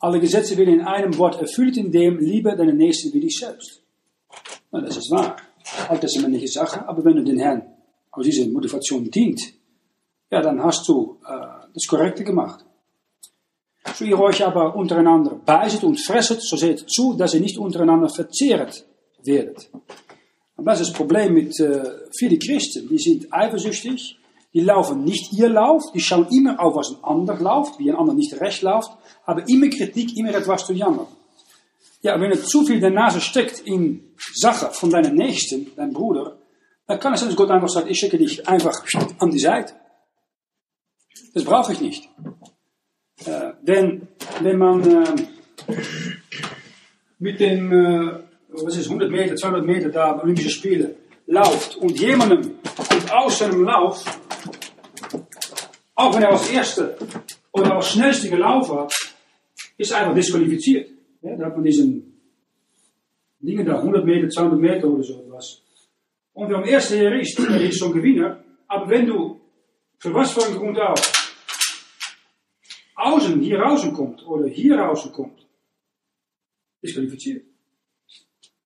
Alle Gesetze werden in einem Wort erfüllt, in dem Liebe deine Nächsten wie dich selbst. Na, das ist wahr. Alttestamentliche Sache, aber wenn du den Herrn aus dieser Motivation dient, ja, dann hast du äh, das Korrekte gemacht. So ihr euch aber untereinander beißet und fresset, so seht zu, dass ihr nicht untereinander verzehrt werdet. Und das ist das Problem mit äh, vielen Christen. Die sind eifersüchtig, die laufen nicht ihr Lauf, die schauen immer auf, was ein anderer läuft, wie ein anderer nicht recht läuft, haben immer Kritik, immer etwas zu jammern. Ja, wenn er zu viel der Nase steckt in Sachen von deinem Nächsten, deinem Bruder, dann kann es sein, dass Gott einfach sagt, ich schicke dich einfach an die Seite. Das brauche ich nicht. Denn wenn man mit dem, was ist 100 Meter, 200 Meter da Olympische Spiele läuft und jemandem kommt aus seinem Lauf, auch wenn er als Erste oder als Schnellste gelaufen hat, ist einfach disqualifiziert. Ja, da hat man diesen Dingen da, 100 Meter, 200 Meter oder so etwas. Und wer am ersten Jahr ist, der ist Gewinner. Aber wenn du, was einen Grund auch, außen, hier rauskommt oder hier rauskommt, disqualifiziert.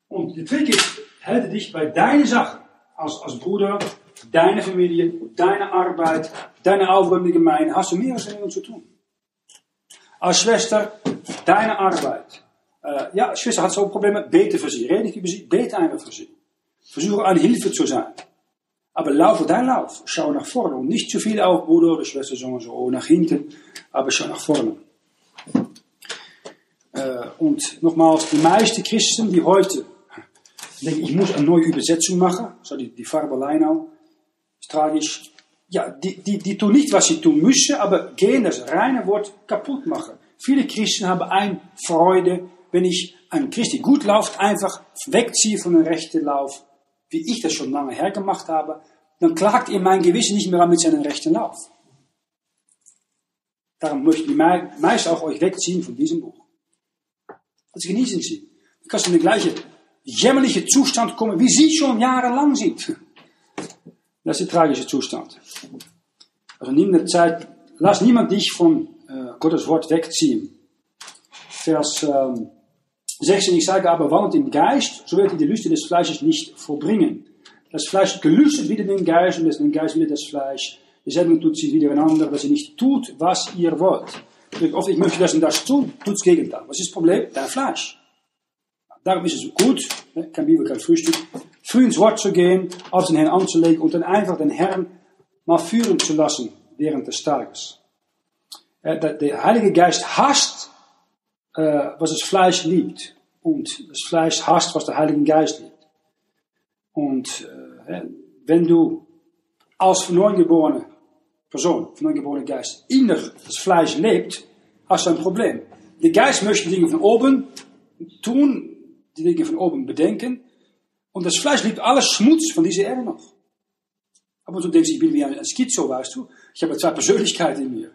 Und der Trick ist, halte dich bei deinen Sachen, als, als Bruder, deine Familie, deine Arbeit, deine Aufgaben in der Gemeinde, hast du mehr als jemand zu tun. Als Schwester, deine Arbeit. Äh, ja, Schwester hat so Probleme, bete für sie. Rede nicht über sie, bete einfach für sie. Versuche an Hilfe zu sein. Aber laufe dein Lauf. Schau nach vorne. Und nicht zu viel auf, Bruder oder Schwester, sondern so nach hinten. Aber schau nach vorne. Äh, und nochmals, die meisten Christen, die heute denken, ich muss eine neue Übersetzung machen, so die, die Farbe Leinau, ist tragisch. Ja, die, die, die tun nicht, was sie tun müssen, aber gehen das reine Wort kaputt machen. Viele Christen haben ein Freude, wenn ich ein Christi gut läuft, einfach wegziehe von dem rechten Lauf, wie ich das schon lange her gemacht habe, dann klagt ihr mein Gewissen nicht mehr mit seinem rechten Lauf. Darum möchten die meisten auch euch wegziehen von diesem Buch. Das genießen sie. Du kannst in den gleichen jämmerliche Zustand kommen, wie sie schon jahrelang sind. Das ist der tragische Zustand. Also nimm der Zeit, lass niemand dich von äh, Gottes Wort wegziehen. Vers ähm, 16, ich sage aber, wandelt im Geist, so werdet ihr die Lüste des Fleisches nicht vollbringen. Das Fleisch gelüstet wieder den Geist und den Geist wieder das Fleisch. Dieselben tut sie wieder einander, dass ihr nicht tut, was ihr wollt. Oft, ich möchte das und das tun, tut das Gegenteil. Was ist das Problem? Dein Fleisch. Darum ist es gut, kein Bibel, kein Frühstück, früh ins Wort zu gehen, auf den Herrn anzulegen und dann einfach den Herrn mal führen zu lassen während des Tages. Der Heilige Geist hasst, äh, was das Fleisch liebt. Und das Fleisch hasst, was der Heilige Geist liebt. Und äh, wenn du als neugeborene Person, neugeborene Geist, in das Fleisch lebt, hast du ein Problem. Der Geist möchte Dinge von oben tun, die Dinge von oben bedenken. Und das Fleisch liebt alles Schmutz von dieser Erde noch. Aber du denkst, ich bin wie ein Schizo, weißt du. Ich habe zwei Persönlichkeiten in mir.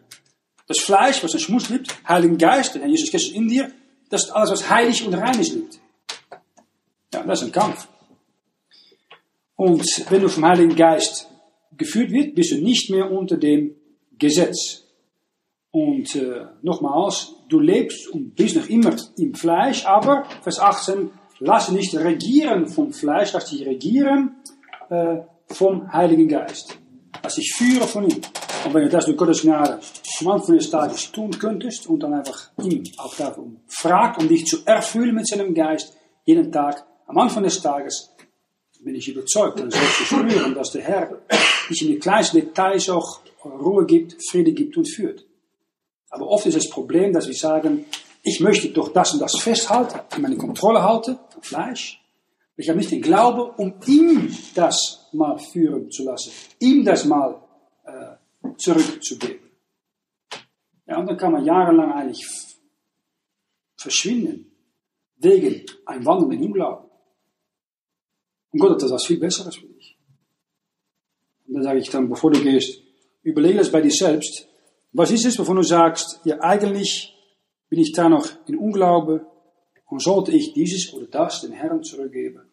Das Fleisch, was den Schmutz liebt, Heiligen Geist, der Herr Jesus Christus in dir, das ist alles, was heilig und rein ist, liebt. Ja, das ist ein Kampf. Und wenn du vom Heiligen Geist geführt wird, bist du nicht mehr unter dem Gesetz. Und äh, nochmals, du lebst und bist noch immer im Fleisch, aber, Vers 18, lass nicht regieren vom Fleisch, lass dich regieren äh, vom Heiligen Geist. Lass dich führen von ihm. Und wenn du das durch Gnade am Anfang des Tages tun könntest und dann einfach ihm auch darum fragt, um dich zu erfüllen mit seinem Geist, jeden Tag, am Anfang des Tages, bin ich überzeugt, dann sollst du spüren, dass der Herr dich in die kleinsten Details auch Ruhe gibt, Friede gibt und führt. Aber oft ist das Problem, dass wir sagen, ich möchte doch das und das festhalten, in meine Kontrolle halten, vom Fleisch. Ich habe nicht den Glaube, um ihm das mal führen zu lassen, ihm das mal zurückzugeben. Ja, und dann kann man jahrelang eigentlich verschwinden, wegen ein Wandeln in Unglauben. Und Gott hat das viel Besseres für dich. Und dann sage ich dann, bevor du gehst, überlege das bei dir selbst. Was ist es, wovon du sagst, ja eigentlich bin ich da noch in Unglaube und sollte ich dieses oder das den Herrn zurückgeben?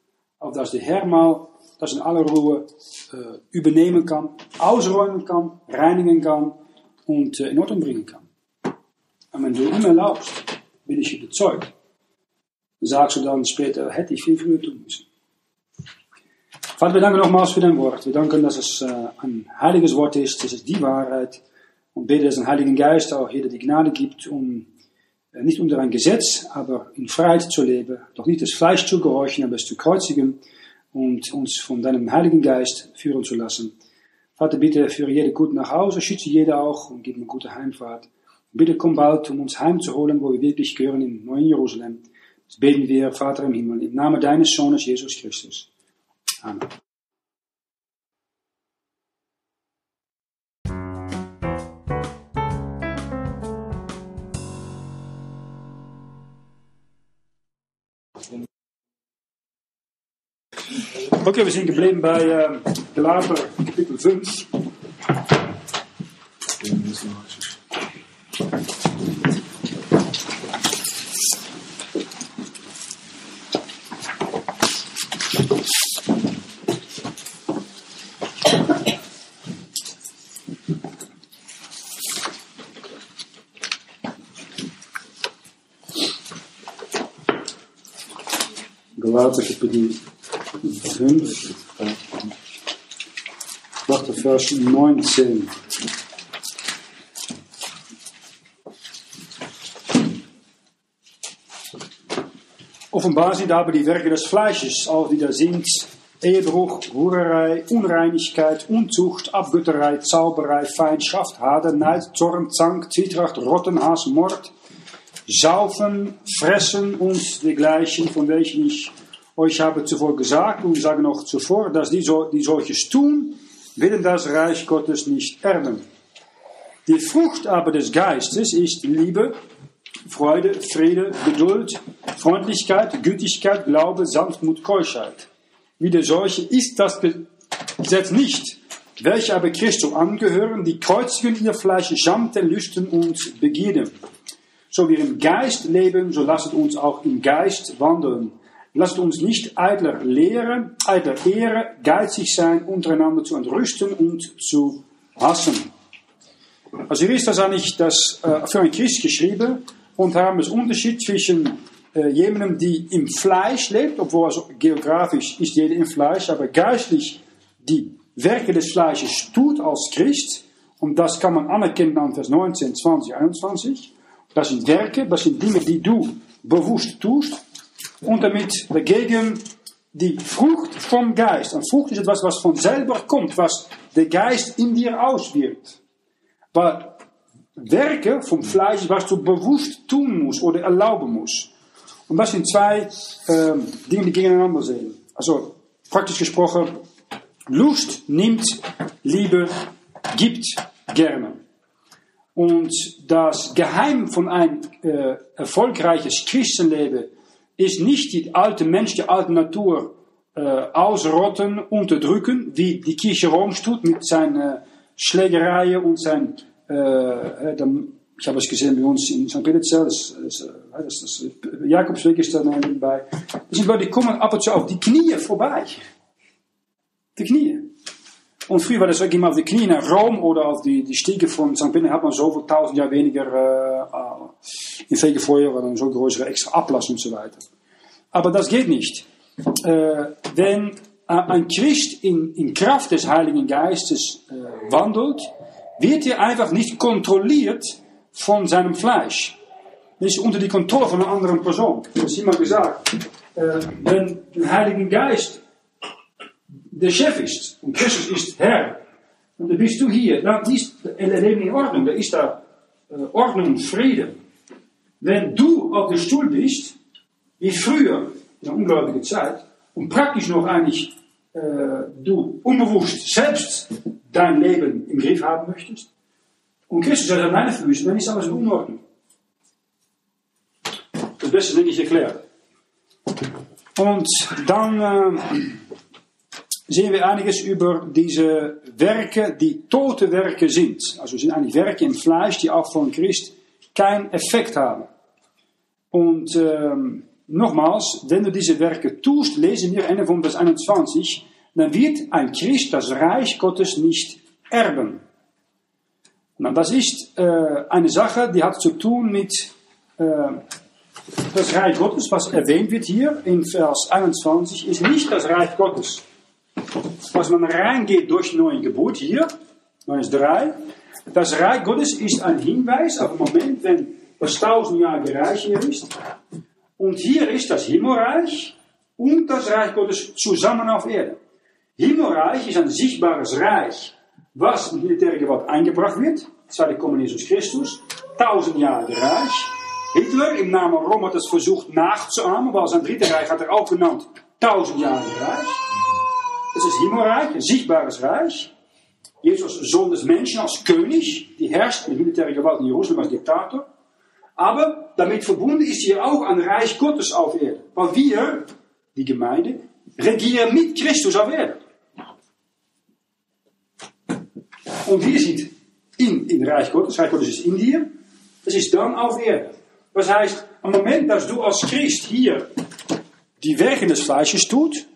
Auf dass der Herr mal das in aller Ruhe äh, übernehmen kann, ausräumen kann, reinigen kann und äh, in Ordnung bringen kann. Und wenn du ihm erlaubst, bin ich überzeugt, sagst du dann später, hätte ich viel früher tun müssen. Vater, wir danken nogmaals für dein Wort. Wir danken, dass es äh, ein heiliges Wort ist, es ist die Wahrheit. Und beten, dass ein Heiligen Geist auch jeder die Gnade gibt, um nicht unter ein Gesetz, aber in Freiheit zu leben, doch nicht das Fleisch zu gehorchen, aber es zu kreuzigen und uns von deinem Heiligen Geist führen zu lassen. Vater, bitte führe jeder gut nach Hause, schütze jeder auch und gib eine gute Heimfahrt. Bitte komm bald, um uns heimzuholen, wo wir wirklich gehören, im neuen Jerusalem. Das beten wir, Vater im Himmel, im Namen deines Sohnes Jesus Christus. Amen. Okay, wir sind geblieben bei äh, Galater Kapitel 5. Galater Kapitel 5. Warte, Vers 19. Offenbar sind aber die Werke des Fleisches, auch die da sind, Ehebruch, Hurerei, Unreinigkeit, Unzucht, Abgötterei, Zauberei, Feindschaft, Hader, Neid, Zorn, Zank, Zwietracht, Rottenhass, Mord, Saufen, Fressen und dergleichen, von welchen ich euch habe zuvor gesagt und sage noch zuvor, dass die, so, die solches tun, werden das Reich Gottes nicht erben. Die Frucht aber des Geistes ist Liebe, Freude, Friede, Geduld, Freundlichkeit, Gütigkeit, Glaube, Sanftmut, Keuschheit. Wie der solche ist das Gesetz nicht, welche aber Christus angehören, die kreuzigen ihr Fleisch samt den Lüsten und Begierden. So wir im Geist leben, so lasst uns auch im Geist wandeln. Lasst uns nicht eitler Lehre, eitler Ehre, geizig sein, untereinander zu entrüsten und zu hassen. Also hier ist das eigentlich das, äh, für ein Christ geschrieben und haben das Unterschied zwischen äh, jemandem, die im Fleisch lebt, obwohl also geografisch ist jeder im Fleisch, aber geistlich die Werke des Fleisches tut als Christ. Und das kann man anerkennen an Vers 19, 20, 21. Das sind Werke, das sind Dinge, die du bewusst tust. Und damit dagegen die Frucht vom Geist. Und Frucht ist etwas, was von selber kommt, was der Geist in dir auswirkt. Aber Werke vom Fleisch, was du bewusst tun musst oder erlauben musst. Und das sind zwei ähm, Dinge, die gegeneinander sehen. Also praktisch gesprochen, Lust nimmt, Liebe gibt gerne. Und das Geheim von ein äh, erfolgreiches Christenleben ist nicht die alte Mensch, die alte Natur äh, ausrotten, unterdrücken, wie die Kirche Roms tut mit seinen Schlägereien und seinen, äh, äh ich habe es gesehen bei uns in St. Petersburg, das, das, das, das, Jakobsweg ist da nebenbei. Das Leute, die kommen ab und auf die Knie vorbei. Die Knie. Und früher war das wirklich immer auf die Knie nach Rom oder auf die, die Stiege von St. Peter hat man zoveel tausend Jahre weniger äh, in Fegefeuer oder so größere extra Ablass und so weiter. Aber das geht nicht. Äh, wenn ein Christ in, in Kraft des Heiligen Geistes äh, wandelt, wird er einfach nicht kontrolliert von seinem Fleisch. Er ist unter die Kontrolle von einer anderen Person. Das ist immer gesagt. Äh, wenn der Heilige Geist der Chef ist und Christus ist Herr, und dann bist du hier, dann ist das Leben in Ordnung, da ist da äh, Ordnung Frieden. Wenn du auf dem Stuhl bist, wie früher, in einer unglaublichen Zeit, und praktisch noch eigentlich äh, du unbewusst selbst dein Leben im Griff haben möchtest, und Christus hat an deine Füße, dann ist alles in Unordnung. Das Beste denke ich erklärt. Und dann äh, sehen wir einiges über diese Werke, die tote Werke sind. Also sind eigentlich Werke im Fleisch, die auch von Christ kein Effekt haben. Und ähm, nochmals, wenn du diese Werke tust, lesen wir Ende von Vers 21, dann wird ein Christ das Reich Gottes nicht erben. Na, das ist äh, eine Sache, die hat zu tun mit äh, Reich Gottes, was erwähnt wird hier in Vers 21, ist nicht das Reich Gottes. Was man reingeht durch neue Geburt hier, Vers 3, das Reich Gottes ist ein Hinweis auf den Moment, wenn das tausendjährige Reich hier ist. Und hier ist das Himmelreich und das Reich Gottes zusammen auf Erde. Himmelreich ist ein sichtbares Reich, was mit militärer Gewalt eingebracht wird. Zweite Kommen Jesus Christus. Tausendjährige Reich. Hitler im Namen Rom hat es versucht nachzuahmen, weil sein dritte Reich hat er auch genannt. Tausendjährige Reich. Das ist Himmelreich, ein sichtbares Reich. Jesus des Menschen als König, die herrscht mit militärer Gewalt in Jerusalem als Diktator. Aber damit verbunden ist hier auch ein Reich Gottes auf Erde. Weil wir, die Gemeinde, regieren mit Christus auf Erde. Und wir sind in, in Reich Gottes. Reich Gottes ist in dir. Es ist dann auf Erde. Das heißt, am Moment, dass du als Christ hier die Werke des Fleisches also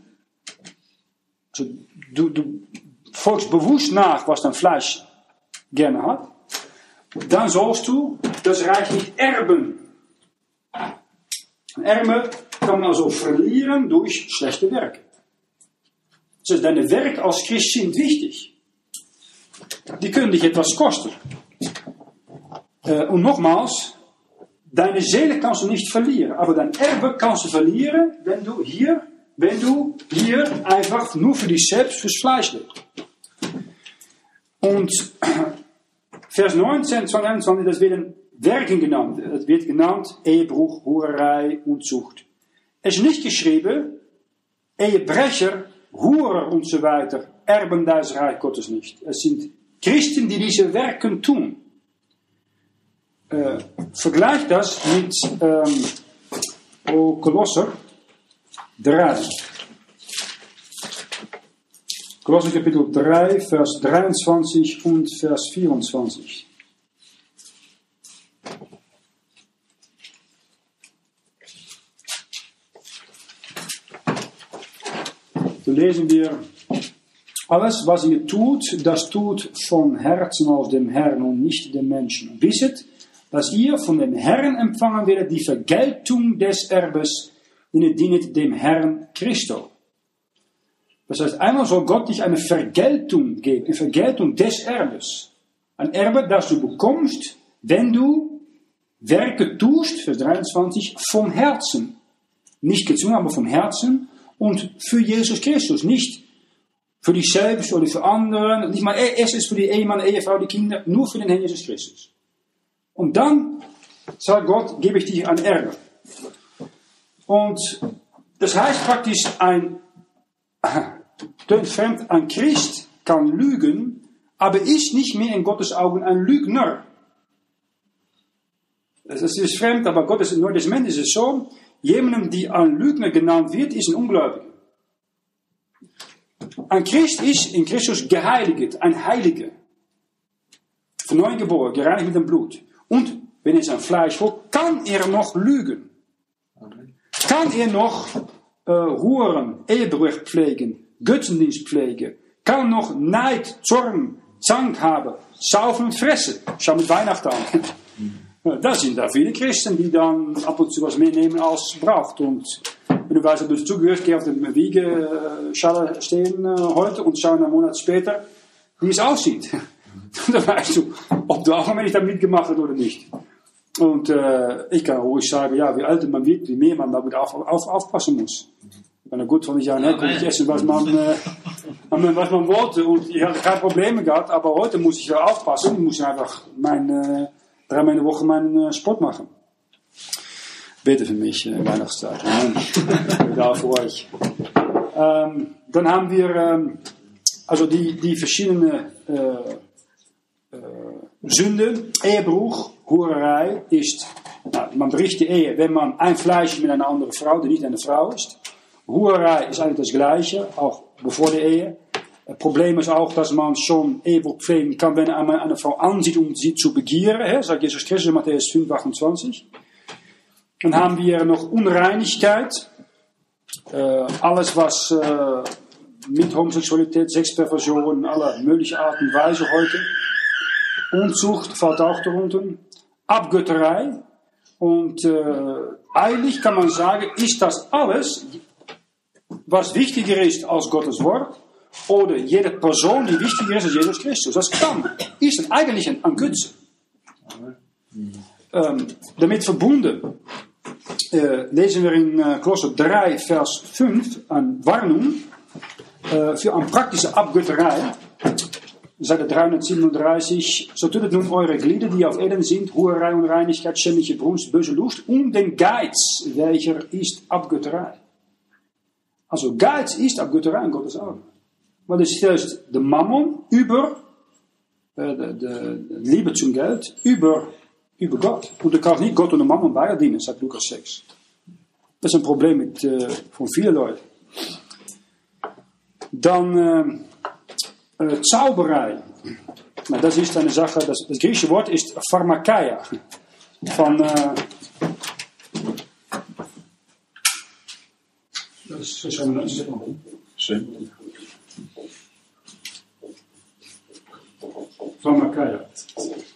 du, du bewusst nach, was dein Fleisch gerne hat, dann sollst du das Reich nicht erben. Ein Erbe kann man also verlieren durch schlechte Werke. Also deine Werke als Christ sind wichtig. Die können dich etwas kosten. Äh, und nochmals, deine Seele kannst du nicht verlieren, aber dein Erbe kannst du verlieren, wenn du hier, wenn du hier einfach nur für dich selbst, fürs. Und Vers 19, 22, das werden Werken genannt. Es wird genannt Ehebruch, Hurerei und Zucht. Es ist nicht geschrieben, Ehebrecher, Hurer und so weiter, erben das Reich Gottes nicht. Es sind Christen, die diese Werken tun. Äh, vergleich das mit ähm, Kolosser 3. Kolosser Kapitel 3, Vers 23 und Vers 24. So lesen wir, alles, was ihr tut, das tut von Herzen aus dem Herrn und nicht dem Menschen. Wisset, dass ihr von dem Herrn empfangen werdet die Vergeltung des Erbes, denn dienet dem Herrn Christo. Das heißt, einmal soll Gott dich eine Vergeltung geben, eine Vergeltung des Erbes. Ein Erbe, das du bekommst, wenn du Werke tust, Vers 23, vom Herzen. Nicht gezwungen, aber vom Herzen und für Jesus Christus. Nicht für dich selbst oder für anderen. Nicht mal erst ist für die Ehemann, Ehefrau, die Kinder, nur für den Herrn Jesus Christus. Und dann sagt Gott, gebe ich dir ein Erbe. Und das heißt praktisch, ein fremd, ein Christ kann lügen, aber ist nicht mehr in Gottes Augen ein Lügner. Das ist fremd, aber Gottes, in Neuen Testament ist es so, jemandem, die ein Lügner genannt wird, ist ein Ungläubiger. Ein Christ ist in Christus geheiligt, ein Heiliger. Von neu geboren, gereinigt mit dem Blut. Und wenn er sein Fleisch folgt, kann er noch lügen. Kann er noch äh, Huren, Ehebruch pflegen, Götzendienst pflegen, kann noch Neid, Zorn, Zank haben, saufen fressen. Schau mit Weihnachten an. Da sind da viele Christen, die dann ab und zu was mehr nehmen als braucht. Und wenn du weißt, ob du zugehörst, geh auf der Wiegeschale stehen äh, heute und schau einen Monat später, wie es aussieht. dann weißt du, ob du auch damit gemacht hast oder nicht. Und äh, ich kann ruhig sagen, ja, wie älter man wird, wie mehr man damit auf, auf, aufpassen muss. Wenn er gut von Jahren her konnte ich essen, was man, äh, was man wollte. Und ich hatte keine Probleme gehabt, aber heute muss ich ja aufpassen. Ich muss einfach mein, äh, dreimal in der Woche meinen äh, Sport machen. Bitte für mich, äh, Weihnachtszeit. Für euch. Ähm, dann haben wir ähm, also die, die verschiedenen äh, äh, Sünden. Ehebruch, Hurerei ist, nou, man bricht die Ehe, wenn man ein Fleisch mit einer anderen Frau, die nicht eine Frau ist. Hurerei ist eigentlich das Gleiche, auch bevor die Ehe. Das Problem ist auch, dass man schon Ehebruch pflegen kann, wenn man eine Frau ansieht, um sie zu begieren. Sagt Jesus Christus in Matthäus 5, 28. Dann haben wir noch Unreinigkeit. Äh, alles, was äh, mit Homosexualität, Sexperversion, aller möglichen Arten und Weise heute. Unzucht fällt auch darunter. Abgötterei. Und äh, eigentlich kann man sagen, ist das alles, was wichtiger ist als Gottes Wort, oder jede Person, die wichtiger ist als Jesus Christus. Das kann, ist het eigentlich ein, ein. Ähm, damit verbunden äh, lesen wir in äh, Kolosser 3, Vers 5 eine Warnung äh, für eine praktische Abgötterei. Seite 337, so tut nun eure Glieder, die auf Erden sind, Huerei, Unreinigkeit, schändliche Brunst, böse Lust und den Geiz, welcher ist Abgötterei. Also Geiz ist Abgötterei in Gottes Augen. Maar das stellt de Mammon über, äh, de, de, Liebe zum Geld, über, über Gott. Und du kannst nicht Gott und de Mammon beide dienen, sagt Lukas 6. Das ist ein Problem mit, äh, von vielen Leuten. Dann äh, äh, Zauberei. Nou, das ist eine Sache, das, das griechische Wort ist Pharmakeia. Von, äh, das ist ein, Schön. Pharmakeia.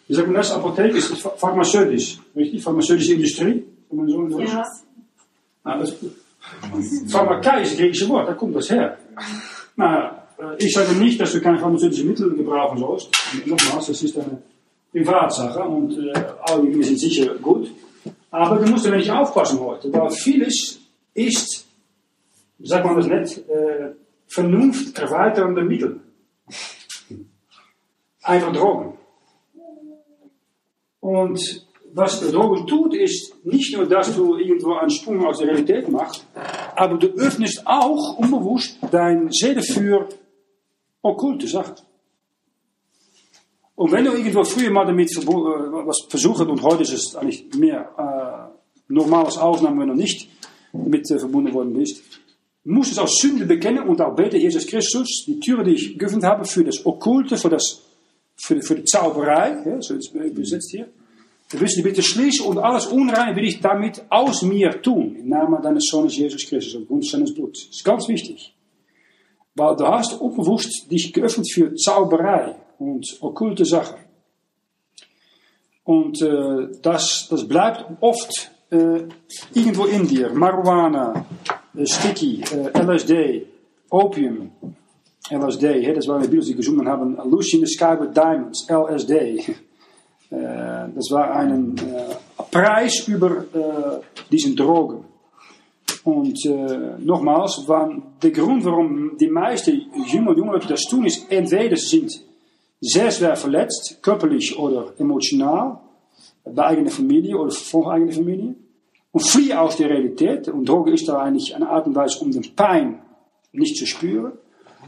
Je sagt, das Apotheke ist pharmaceutisch, richtig? Pharmazeutische Industrie, kann man so sagen. Ja. Nou, das, Pharmakeia ist das griechische Wort, da kommt das her. Nou, äh, ich sage nicht, dass du keine pharmazeutische Mittel gebrauchen sollst. Nochmals, das ist eine Privatsache und äh, alle Dinge sind sicher gut. Aber du musst ein wenig aufpassen heute, weil vieles ist, sagt man das nicht, äh, Vernunft erweiternde Mittel. Einfach Drogen. Und was Drogen tut, ist nicht nur, dass du irgendwo einen Sprung aus der Realität machst, aber du öffnest auch unbewusst dein Seele für okkulte Sachen. Und wenn du irgendwo früher mal damit äh, was versucht, und heute ist es eigentlich mehr äh, normal Ausnahme, wenn du nicht damit äh, verbunden worden bist, musst du es als Sünde bekennen und auch beten, Jesus Christus, die Türe, die ich geöffnet habe für das Okkulte, für, das, für, die, für die Zauberei, ja, so ist es übersetzt hier, du wirst die bitte schließen und alles Unreine will ich damit aus mir tun, im Namen deines Sohnes Jesus Christus, aufgrund seines Bluts. Das ist ganz wichtig. Weil du unbewusst dich geöffnet für Zauberei und okkulte Sachen. Und äh, das, das bleibt oft äh, irgendwo in dir. Marihuana, äh, Sticky, äh, LSD, Opium, LSD, hè, das waren die Beatles die gesungen haben, Lucy in the Sky with Diamonds, LSD. Äh, das war äh, Preis über äh, diesen Drogen. Und äh, nogmaals, wann, der Grund, warum die meisten junge Jungen Leute das tun, ist, entweder sind sehr schwer verletzt, körperlich oder emotional, bei eigener Familie oder vor eigener Familie, und fliehen aus der Realität. Und Droge ist da eigentlich eine Art und Weise, um den Pein nicht zu spüren.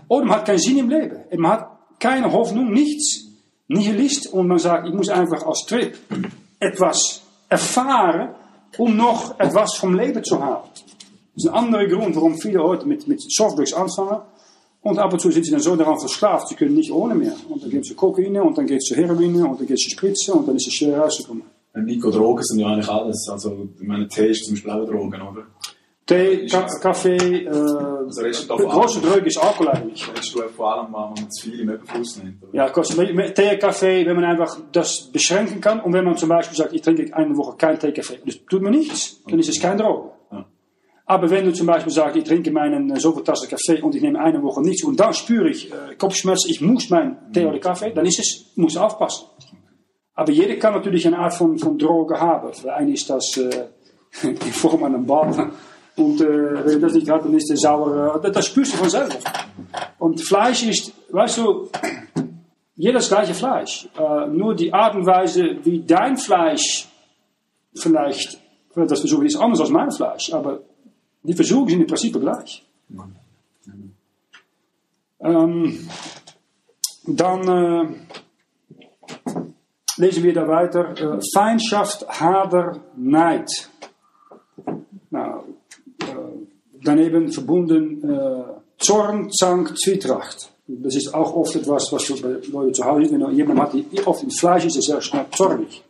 Oder man hat keinen Sinn im Leben. Man hat keine Hoffnung, nichts, Nihilist. Und man sagt, ich muss einfach als Trip etwas erfahren, um noch etwas vom Leben zu haben. Das ist ein anderer Grund, warum viele heute mit, mit Softdrugs anfangen. Und ab und zu sind sie dann so daran versklavt, sie können nicht ohne mehr. Und dann es zu Kokaine, und dann geht es zu Heroin, und dann geht es zu Spritzen, und dann ist es schwer rauszukommen. Nico, Drogen sind ja eigentlich alles. Also, ich meine, Tee ist zum Beispiel auch Drogen, oder? Tee, ka Kaffee, äh, davon große? Droge ist Alkohol eigentlich. Redest du vor allem, wenn man zu viel im Überfluss nimmt? Oder? Ja, Tee, Kaffee, wenn man einfach das beschränken kann. Und wenn man zum Beispiel sagt, ich trinke eine Woche kein Tee, Kaffee, das tut mir nichts, dann ist es kein Droge. Aber wenn du zum Beispiel sagst, ich trinke meinen äh, so Tassen Kaffee und ich nehme eine Woche nichts und dann spüre ich äh, Kopfschmerzen, ich muss meinen Tee oder Kaffee, dann ist es, muss aufpassen. Aber jeder kann natürlich eine Art von, von Droge haben. Für einen ist das äh, in Form einer Bad. Und äh, wenn das nicht hat, dann ist der sauer. Äh, das, spürst du von selber. Und Fleisch ist, weißt du, jeder das gleiche Fleisch. Äh, nur die Art und Weise, wie dein Fleisch vielleicht, das Versuchen ist anders als mein Fleisch, aber die Versuchen sind im Prinzip gleich. Ähm, dann äh, lesen wir da weiter. Äh, Feindschaft, Hader, Neid. Nou, äh, daneben verbunden äh, Zorn, Zank, Zwietracht. Das ist auch oft etwas, was bei Leuten zu Hause siehst. Wenn hat, die oft im Fleisch ist, ist er schnell zornig.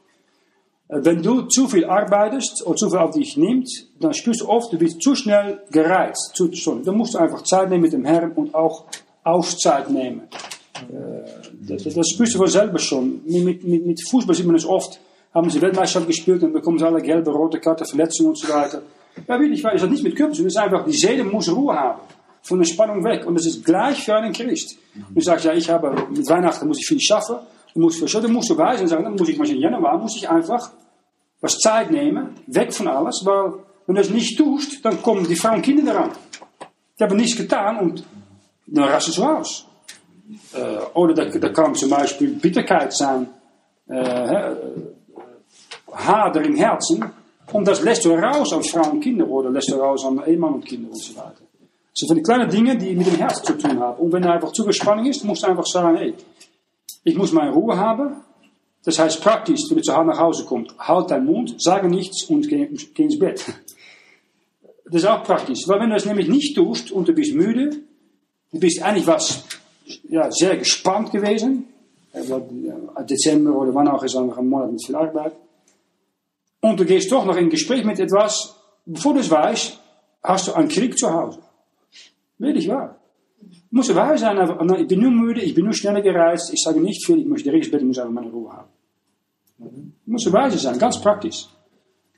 Äh, Wenn du zu viel arbeitest oder zu viel auf dich nimmst, dann spürst du oft, du bist zu schnell gereizt. Zu, schon. Dann musst du einfach Zeit nehmen mit dem Herrn und auch Auszeit nehmen. Äh, Das, das spürst du von selber schon. Mit, mit, mit Fußball sieht man es oft. Haben sie Weltmeisterschaft gespielt und bekommen sie alle gelbe, rote Karte, Verletzungen und so weiter. Ja, wirklich, weil es hat nichts mit Körper zu tun. Es ist einfach, die Seele muss Ruhe haben. Von der Spannung weg. Und das ist gleich für einen Christ. Du sagst, ja, ich habe, mit Weihnachten muss ich viel schaffen. Du musst verschieden, dann musst du weisen und sagen, dann muss ich mal in Januar, muss ich einfach was Zeit nehmen, weg von alles, weil wenn du das nicht tust, dann kommen die Frauen und Kinder daran. Die haben nichts getan und dann rasten sie aus. Oder da, da kann zum Beispiel Bitterkeit sein, äh, Hader im Herzen, und das lässt raus an Frauen und Kinder oder lässt du raus an Ehemann und Kinder so weiter. Das sind von die mit dem Herz zu tun haben. Und wenn er einfach zu viel ist, musst du einfach sagen, hey, muss meine Ruhe haben. Das heißt praktisch, wenn du zu Hause nach Hause kommst, halt deinen Mund, sage nichts und geh, geh ins Bett. Das ist auch praktisch. Weil wenn du das nämlich nicht tust und du bist müde, du bist eigentlich was, ja, sehr gespannt gewesen, äh, ja, Dezember oder wann auch ist einfach ein Monat mit viel Arbeit, und du gehst doch noch in Gespräch mit etwas, bevor du es weißt, hast du einen Krieg zu Hause. Wirklich wahr. Muss wahr sein, aber na, ich bin nur müde, ich bin nur schneller gereist, ich sage nicht viel, ich möchte direkt ich muss einfach meine Ruhe haben. Muss er weise sein, ganz praktisch.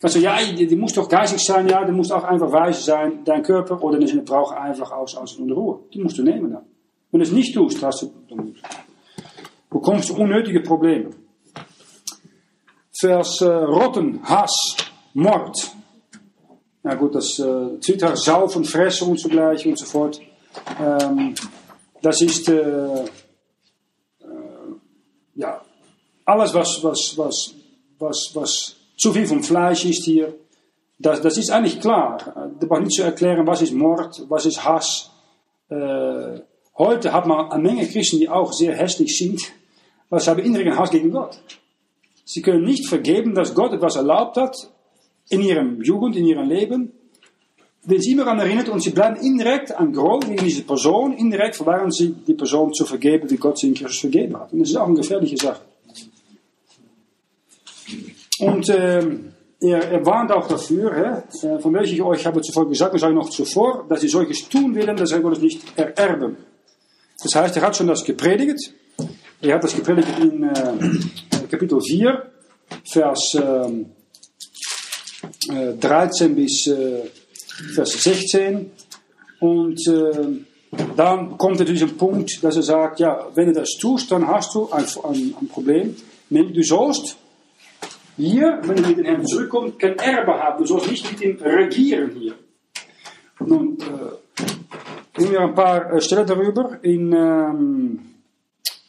Du, ja, die, die muss doch geistig sein, ja, die muss auch einfach weise sein, dein Körper, oder eine braucht einfach aus, aus und Ruhe. Die musst du nehmen dann. Wenn du es nicht tust, hast du, dann bekommst du unnötige Probleme. Vers äh, Rotten, Hass, Mord. Ja gut, das äh, Twitter, Saufen, Fressen und so gleich und so fort. Ähm, das ist äh, äh, ja alles, was, was, was, was, was zu viel vom Fleisch ist hier. Das, das ist eigentlich klar. Da braucht nicht zu erklären, was ist Mord, was ist Hass. Äh, heute hat man eine Menge Christen, die auch sehr hässlich sind, weil sie haben inneren Hass gegen Gott. Sie können nicht vergeben, dass Gott etwas erlaubt hat in ihrem Jugend, in ihrem Leben. Immer an erinnert und sie bleiben indirekt an Groll gegen diese Person, indirekt verweigern sie die Person zu vergeben, wie Gott sie Christus vergeben hat. Und das ist auch eine gefährliche Sache. Und ähm, er, er warnt auch dafür, hä, von welchen ich euch habe zuvor gesagt, und sage noch zuvor, dass sie solches tun werden, dass sie nicht ererben. Das heißt, er hat schon das gepredigt. Er hat das gepredigt in äh, Kapitel 4, Vers äh, 13 bis äh, Vers 16. Und äh, dann kommt er zu diesem Punkt, dass er sagt, ja, wenn du das tust, dann hast du ein, ein, ein Problem. Nämlich, du sollst hier, wenn du mit dem Herrn zurückkommst, kein Erbe haben. Du sollst nicht mit ihm regieren hier. Nun, äh, nehmen wir ein paar äh, Stellen darüber. In ähm,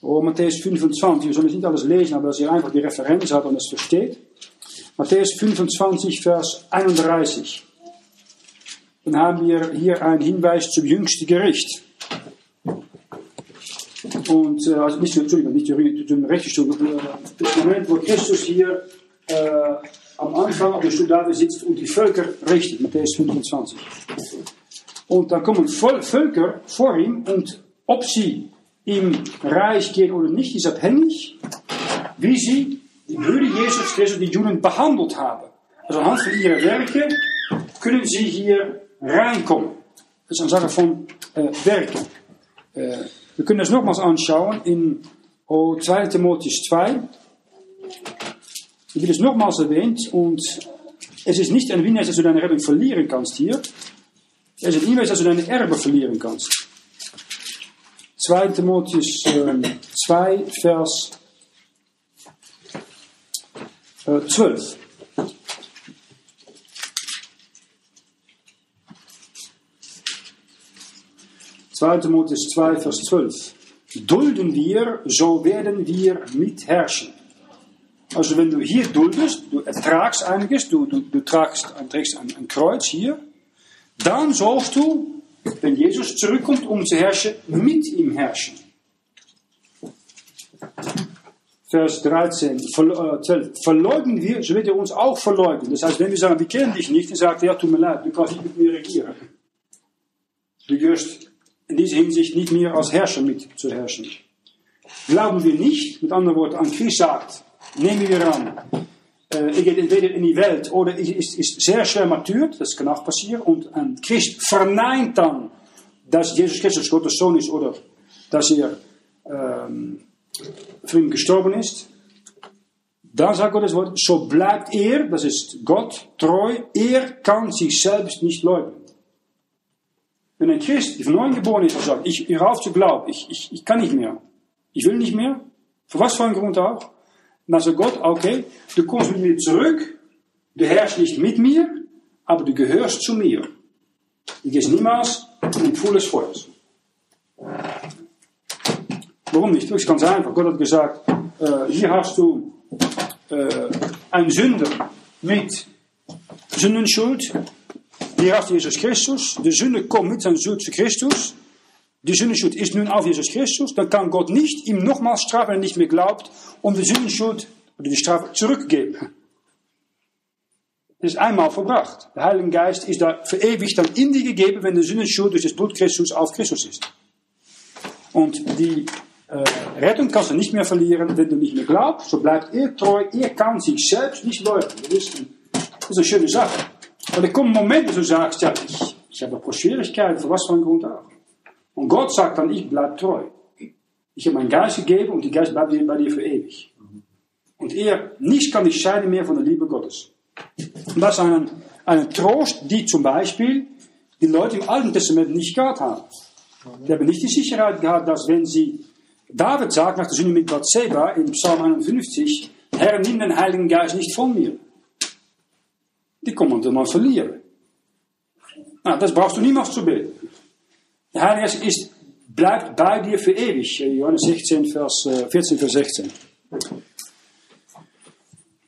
oh, Matthäus 25, wir sollen jetzt nicht alles lesen, aber dass ihr einfach die Referenz hat und es versteht. Matthäus 25, Vers 31. Dann haben wir hier einen Hinweis zum jüngsten Gericht. Und, äh, also nicht, Entschuldigung, nicht zum Rechtsstuhl, äh, das Moment, wo Christus hier äh, am Anfang auf dem Stuhl David sitzt und die Völker richtet, Matthäus 25. Und dann kommen Völker vor ihm und ob sie im Reich gehen oder nicht, ist abhängig, wie sie die Brüder Jesus Christus, die Juden, behandelt haben. Also anhand von ihren Werken können sie hier reinkommen. Das ist eine Sache von äh, Werken. Äh, wir können das nochmals anschauen in oh, 2 Timotheus 2. Hier wird es nochmals erwähnt und es ist nicht ein Hinweis, dass du deine Rettung verlieren kannst hier. Es ist ein Hinweis, dass du deine Erbe verlieren kannst. 2 Timotheus äh, 2, Vers äh, 12. Zweite Timotheus 2, Vers 12. Dulden wir, so werden wir mitherrschen. Also wenn du hier duldest, du ertragst einiges, du, du, du tragst, trägst ein, ein Kreuz hier, dann sollst du, wenn Jesus zurückkommt, um zu herrschen, mit ihm herrschen. Vers 13, ver, äh, verleugnen wir, so wird er uns auch verleugnen. Das heißt, wenn wir sagen, wir kennen dich nicht, dann sagt er, ja, tut mir leid, du kannst nicht mit mir regieren. Du gehörst Hinsicht nicht mehr als Herrscher mit zu herrschen. Glauben wir nicht, mit anderen Worten, an Christus sagt, nehmen wir an, äh, er geht entweder in die Welt oder ist, ist sehr schwer martyrt, das kann auch passieren, und ein Christ verneint dann, dass Jesus Christus Gottes Sohn ist oder dass er ähm, für ihn gestorben ist. Dann sagt Gott das Wort, so bleibt er, das ist Gott, treu, er kann sich selbst nicht leugnen. Wenn ein die von neuem geboren ist, und sagt, ich, ich auf zu glauben, ich, ich, ich kann nicht mehr, ich will nicht mehr, für was für einen Grund auch, dann sagt Gott, okay, du kommst mit mir zurück, du herrschst nicht mit mir, aber du gehörst zu mir. Du gehst niemals in des Feuers. Warum nicht? Ist ganz einfach. Gott hat gesagt, äh, hier hast du äh, einen Sünder mit Sündenschuld. Hier hast du Jesus Christus. De Sünde kommt mit seiner Schuld zu Christus. Die Sündenschuld ist nun auf Jesus Christus. Dann kann Gott nicht ihm nochmals strafen, wenn er nicht mehr glaubt, um die Sündenschuld oder die Strafe zurückzugeben. Das ist einmal verbracht. Der Heilige Geist ist da verewigt dann in dir gegeben, wenn die Sündenschuld durch das Blut Christus auf Christus ist. Und die äh, Rettung kannst du nicht mehr verlieren, wenn du nicht mehr glaubst. So bleibt er treu. Er kann sich selbst nicht leugnen. Das ist eine schöne Sache. Und er kommt ein Moment, wo du sagst, ja, ich, ich habe ein Schwierigkeiten, für was für einen Grund auch. Und Gott sagt dann, ich bleib treu. Ich habe meinen Geist gegeben und die Geist bleibt bei dir für ewig. Und er, nichts kann dich scheiden mehr von der Liebe Gottes. Und das ist ein, ein Trost, die zum Beispiel die Leute im Alten Testament nicht gehabt haben. Die haben nicht die Sicherheit gehabt, dass wenn sie, David sagt nach der Sünde mit Bathseba in Psalm 51, Herr, nimm den Heiligen Geist nicht von mir. Die kommen dann mal verlieren. Nou, das brauchst du niemals zu beten. Der Heilige ist, bleibt bei dir für ewig. Johannes 16, Vers, 14, Vers 16.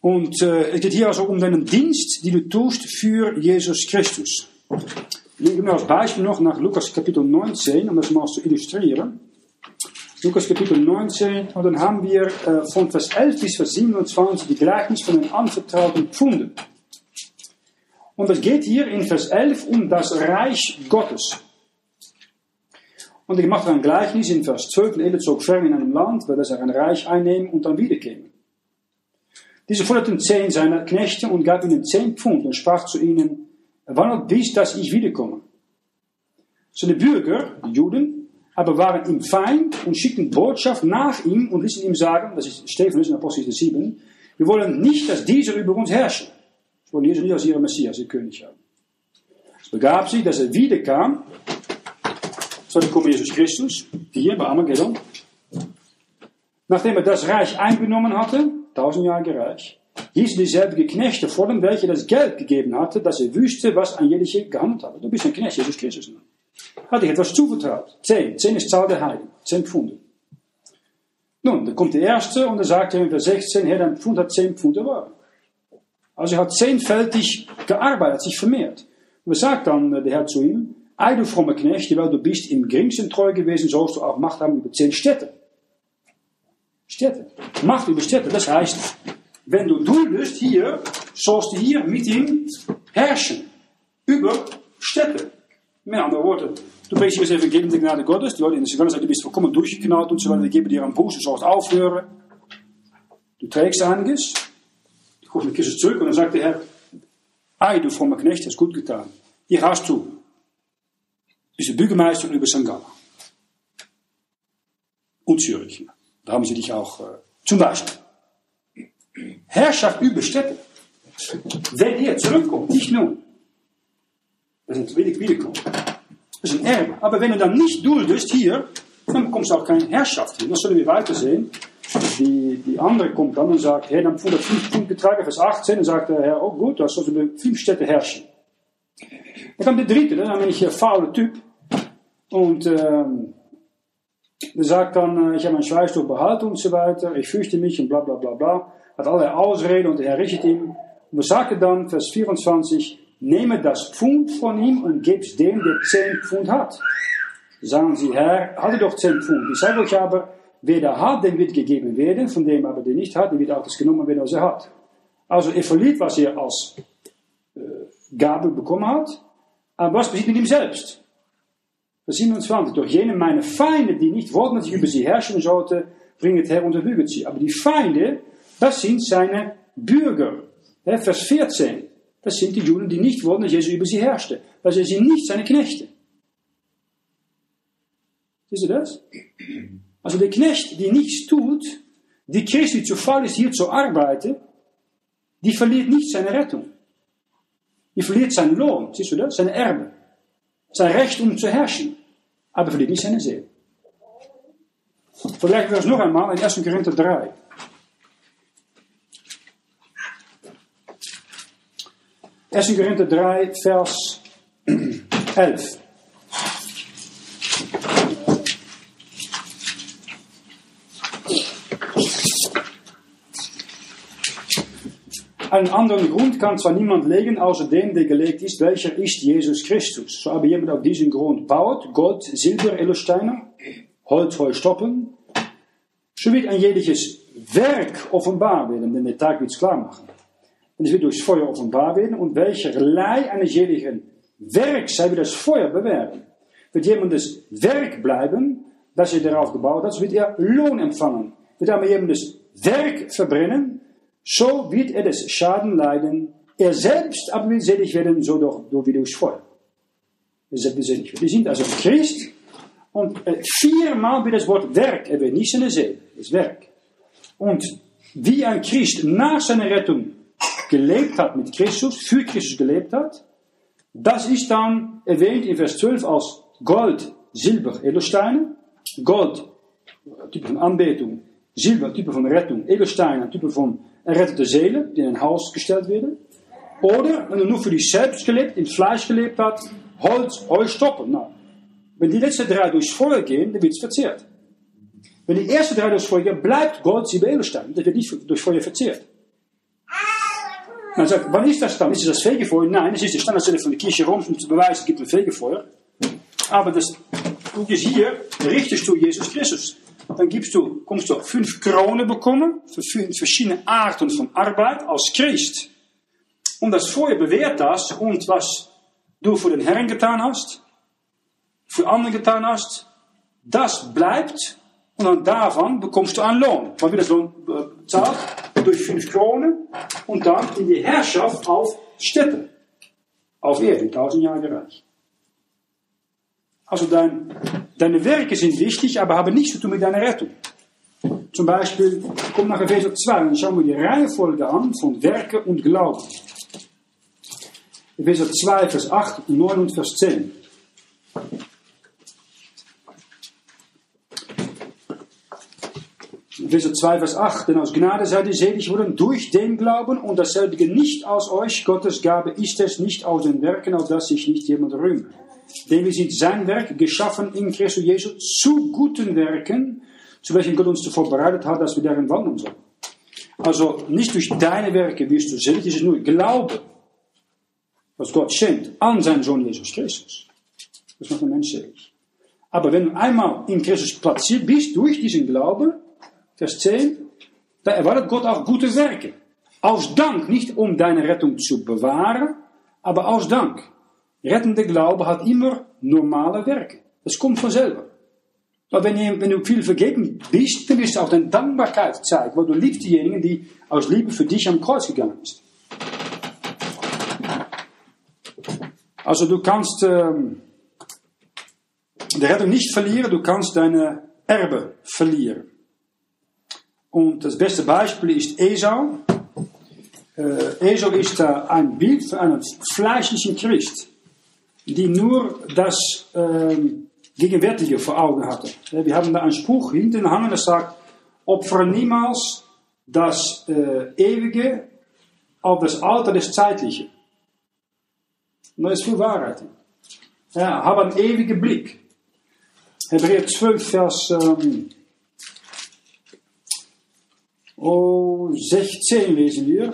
Und äh, es geht hier also um deinen Dienst, die du tust für Jesus Christus. Ich nehme als Beispiel noch nach Lukas Kapitel 19, um das mal zu illustrieren. Lukas Kapitel 19, und dann haben wir äh, von Vers 11 bis Vers 27 die Gleichnis von den anvertrauten Pfunden. Und es geht hier in Vers 11 um das Reich Gottes. Und ich mache ein Gleichnis in Vers 12, und Ele zog fern in einem Land, weil er ein Reich einnehmen und dann wiederkämen. Diese forderten zehn seiner Knechte und gab ihnen zehn Pfund und sprach zu ihnen, wann bis, dass ich wiederkomme. Seine Bürger, die Juden, aber waren ihm Feind und schickten Botschaft nach ihm und ließen ihm sagen, das ist Stephanus in Apostel 7, wir wollen nicht, dass dieser über uns herrscht. Wollen Jesus nicht als ihre Messias, ihr König haben. Es begab sich, dass er wiederkam, so dann kommt Jesus Christus, hier bei Armageddon, nachdem er das Reich eingenommen hatte, tausendjährige Reich, hieß dieselbe Knechte vor dem, welche das Geld gegeben hatte, dass er wüsste, was an jeder gehandelt hatte. Du bist ein Knecht, Jesus Christus. Hat ich etwas zuvertraut. Zehn. Zehn ist Zahl der Heiligen. Zehn Pfunde. Nun, dann kommt der Erste und er sagt in Vers 16, Herr, dein Pfund hat zehn Pfunde Ware. Also er hat zehnfältig gearbeitet, sich vermehrt. Und was sagt dann der Herr zu ihm? Ei, du fromme Knecht, weil du bist im geringsten treu gewesen, sollst du auch Macht haben über zehn Städte. Städte. Macht über Städte. Das heißt, wenn du duldest hier, sollst du hier mit ihm herrschen. Über Städte. Mit anderen Worten, du bringst hier das Evangelium der Gnade Gottes. Die Leute in der Sekunde sagen, du bist vollkommen durchgeknallt und so weiter. Wir geben dir einen Buß, du sollst aufhören. Du trägst einiges. Du kommst mit Christus zurück und dann sagt der Herr, Ei, du fromme Knecht, hast gut getan. Hier hast du. Bist du Bürgermeister über St. Gallen. Und Zürich. Da haben sie dich auch äh, zum Beispiel. Herrschaft über Städte. Wenn er zurückkommt, nicht nun. Das ist ein wiederkommen. Das ist ein Erbe. Aber wenn er dann nicht duldest hier, dann bekommst du auch keine Herrschaft hin. Das sollen wir weitersehen. Die, die andere kommt dann und sagt, hey, dann wurde fünf Pfund getragen, Vers 18, und sagt der Herr, oh gut, das sollst du fünf Städte herrschen. Dann kommt der dritte, dann bin ich ein fauler Typ. Und ähm, der sagt dann, ich habe meinen Schweißstoff behalten und so weiter, ich fürchte mich und bla bla bla bla. Hat allerlei Ausreden und der Herr richtet ihm. Und was sagt er dann, Vers 24, nehme das Pfund von ihm und geb's dem, der zehn Pfund hat. Sagen sie, Herr, hatte doch zehn Pfund. Ich sage euch aber, wer da hat, dem wird gegeben werden, von dem aber der nicht hat, dem wird auch das genommen werden, was er hat. Also er verliert, was er als äh, Gabe bekommen hat, aber was passiert mit ihm selbst? Vers 27. Doch jene meine Feinde, die nicht wollten, dass ich über sie herrschen sollte, bringt het her und sie. Aber die Feinde, das sind seine Bürger. Vers 14. Das sind die Juden, die nicht wollten, dass Jesus über sie herrschte. Sie sind nicht seine Knechte. Du das? Also der Knecht, die nichts tut, die Christ, die zu faul ist, hier zu arbeiten, die verliert nicht seine Rettung. Die verliert seinen Lohn, siehst du das? Seine Erbe. Sein Recht, um zu herrschen. Aber verliert nicht seine Seele. Vergleichen wir das noch einmal in 1. Korinther 3. 1. Korinther 3, Vers 11. Einen anderen Grund kann zwar niemand legen, außer dem, der gelegt ist, welcher ist Jesus Christus. So aber jemand auf diesen Grund baut, Gold, Silber, Edelsteine, Holz, Heu, Stoppen, so wird ein jegliches Werk offenbar werden, denn der Tag wird es klar machen. Und es wird durchs Feuer offenbar werden und welcherlei eines jenigen Werk sei wird das Feuer bewähren. Wird jemandes Werk bleiben, das er darauf gebaut hat, so wird er Lohn empfangen. Wird aber jemandes Werk verbrennen, so wird er des Schaden leiden. Er selbst aber wird selig werden, so doch, doch wie durchs Feuer. Er selbst. Wir sind also Christ und äh, viermal wird das Wort Werk erwähnt, nicht seine Seele, das Werk. Und wie ein Christ nach seiner Rettung gelebt hat mit Christus, für Christus gelebt hat, das ist dann erwähnt in Vers 12 als Gold, Silber, Edelsteine. Gold, von Anbetung. Silber, Type von Rettung. Edelsteine, Type von errettete Seelen, die in ein Haus gestellt werden. Oder, wenn er nur für dich selbst in Fleisch gelebt hat, Holz, Heu, Stoppen. Nou, wenn die letzten drei durchs Feuer gehen, dann wird es verzehrt. Wenn die ersten drei durchs Feuer gehen, bleibt Gold, Silber, Edelsteine. Das wird nicht durch Feuer verzehrt. Man sagt, wann ist das dann? Ist es das Fegefeuer? Nein, es ist die Standardstelle von der Kirche Roms, um zu beweisen, es gibt ein Fegefeuer. Aber das, du gehst hier, richtest du Jesus Christus. Dann gibst du, kommst du fünf Kronen bekommen, für fünf verschiedene Arten von Arbeit als Christ. Und das Feuer bewährt das und was du für den Herrn getan hast, für anderen getan hast, das bleibt und dann davon bekommst du einen Lohn. Man wird das Lohn bezahlt durch fünf Kronen und dann in die Herrschaft auf Städte. Auf Erde, tausend Jahre Reich. Also dein, deine Werke sind wichtig, aber haben nichts zu tun mit deiner Rettung. Zum Beispiel, komm nach Epheser 2 und schauen wir die Reihenfolge an von Werke und Glauben. Epheser 2, Vers 8, 9 und Vers 10. Epheser 2, Vers 8. Denn aus Gnade seid ihr selig worden durch den Glauben und dasselbige nicht aus euch. Gottes Gabe ist es nicht aus den Werken, auf dass sich nicht jemand rühmt. Denn wir sind sein Werk, geschaffen in Christus Jesus zu guten Werken, zu welchen Gott uns zuvor bereitet hat, dass wir darin wandeln sollen. Also nicht durch deine Werke wirst du selig, es ist nur Glaube, was Gott schenkt an seinen Sohn Jesus Christus. Das macht ein Mensch selig. Aber wenn du einmal in Christus platziert bist, durch diesen Glauben, Vers 10, da erwartet Gott auch gute Werke. Aus Dank, nicht um deine Rettung zu bewahren, aber aus Dank. Rettende Glaube hat immer normale Werke. Das kommt selber. Aber wenn, wenn du viel vergeben bist, dann du auch deine Dankbarkeit zeigen, weil du liebst diejenigen, die aus Liebe für dich am Kreuz gegangen sind. Also du kannst ähm, die Rettung nicht verlieren, du kannst deine Erbe verlieren. Und das beste Beispiel ist Esau. Äh, Esau ist äh, ein Bild für einen fleischlichen Christ, die nur das ähm, Gegenwärtige vor Augen hatte. Wir haben da einen Spruch hinten hangen, der sagt, opfere niemals das äh, Ewige auf das Alter des Zeitlichen. Und da ist viel Wahrheit. Ja, hab einen ewigen Blick. Hebräer 12, Vers ähm, oh, 16 lesen wir.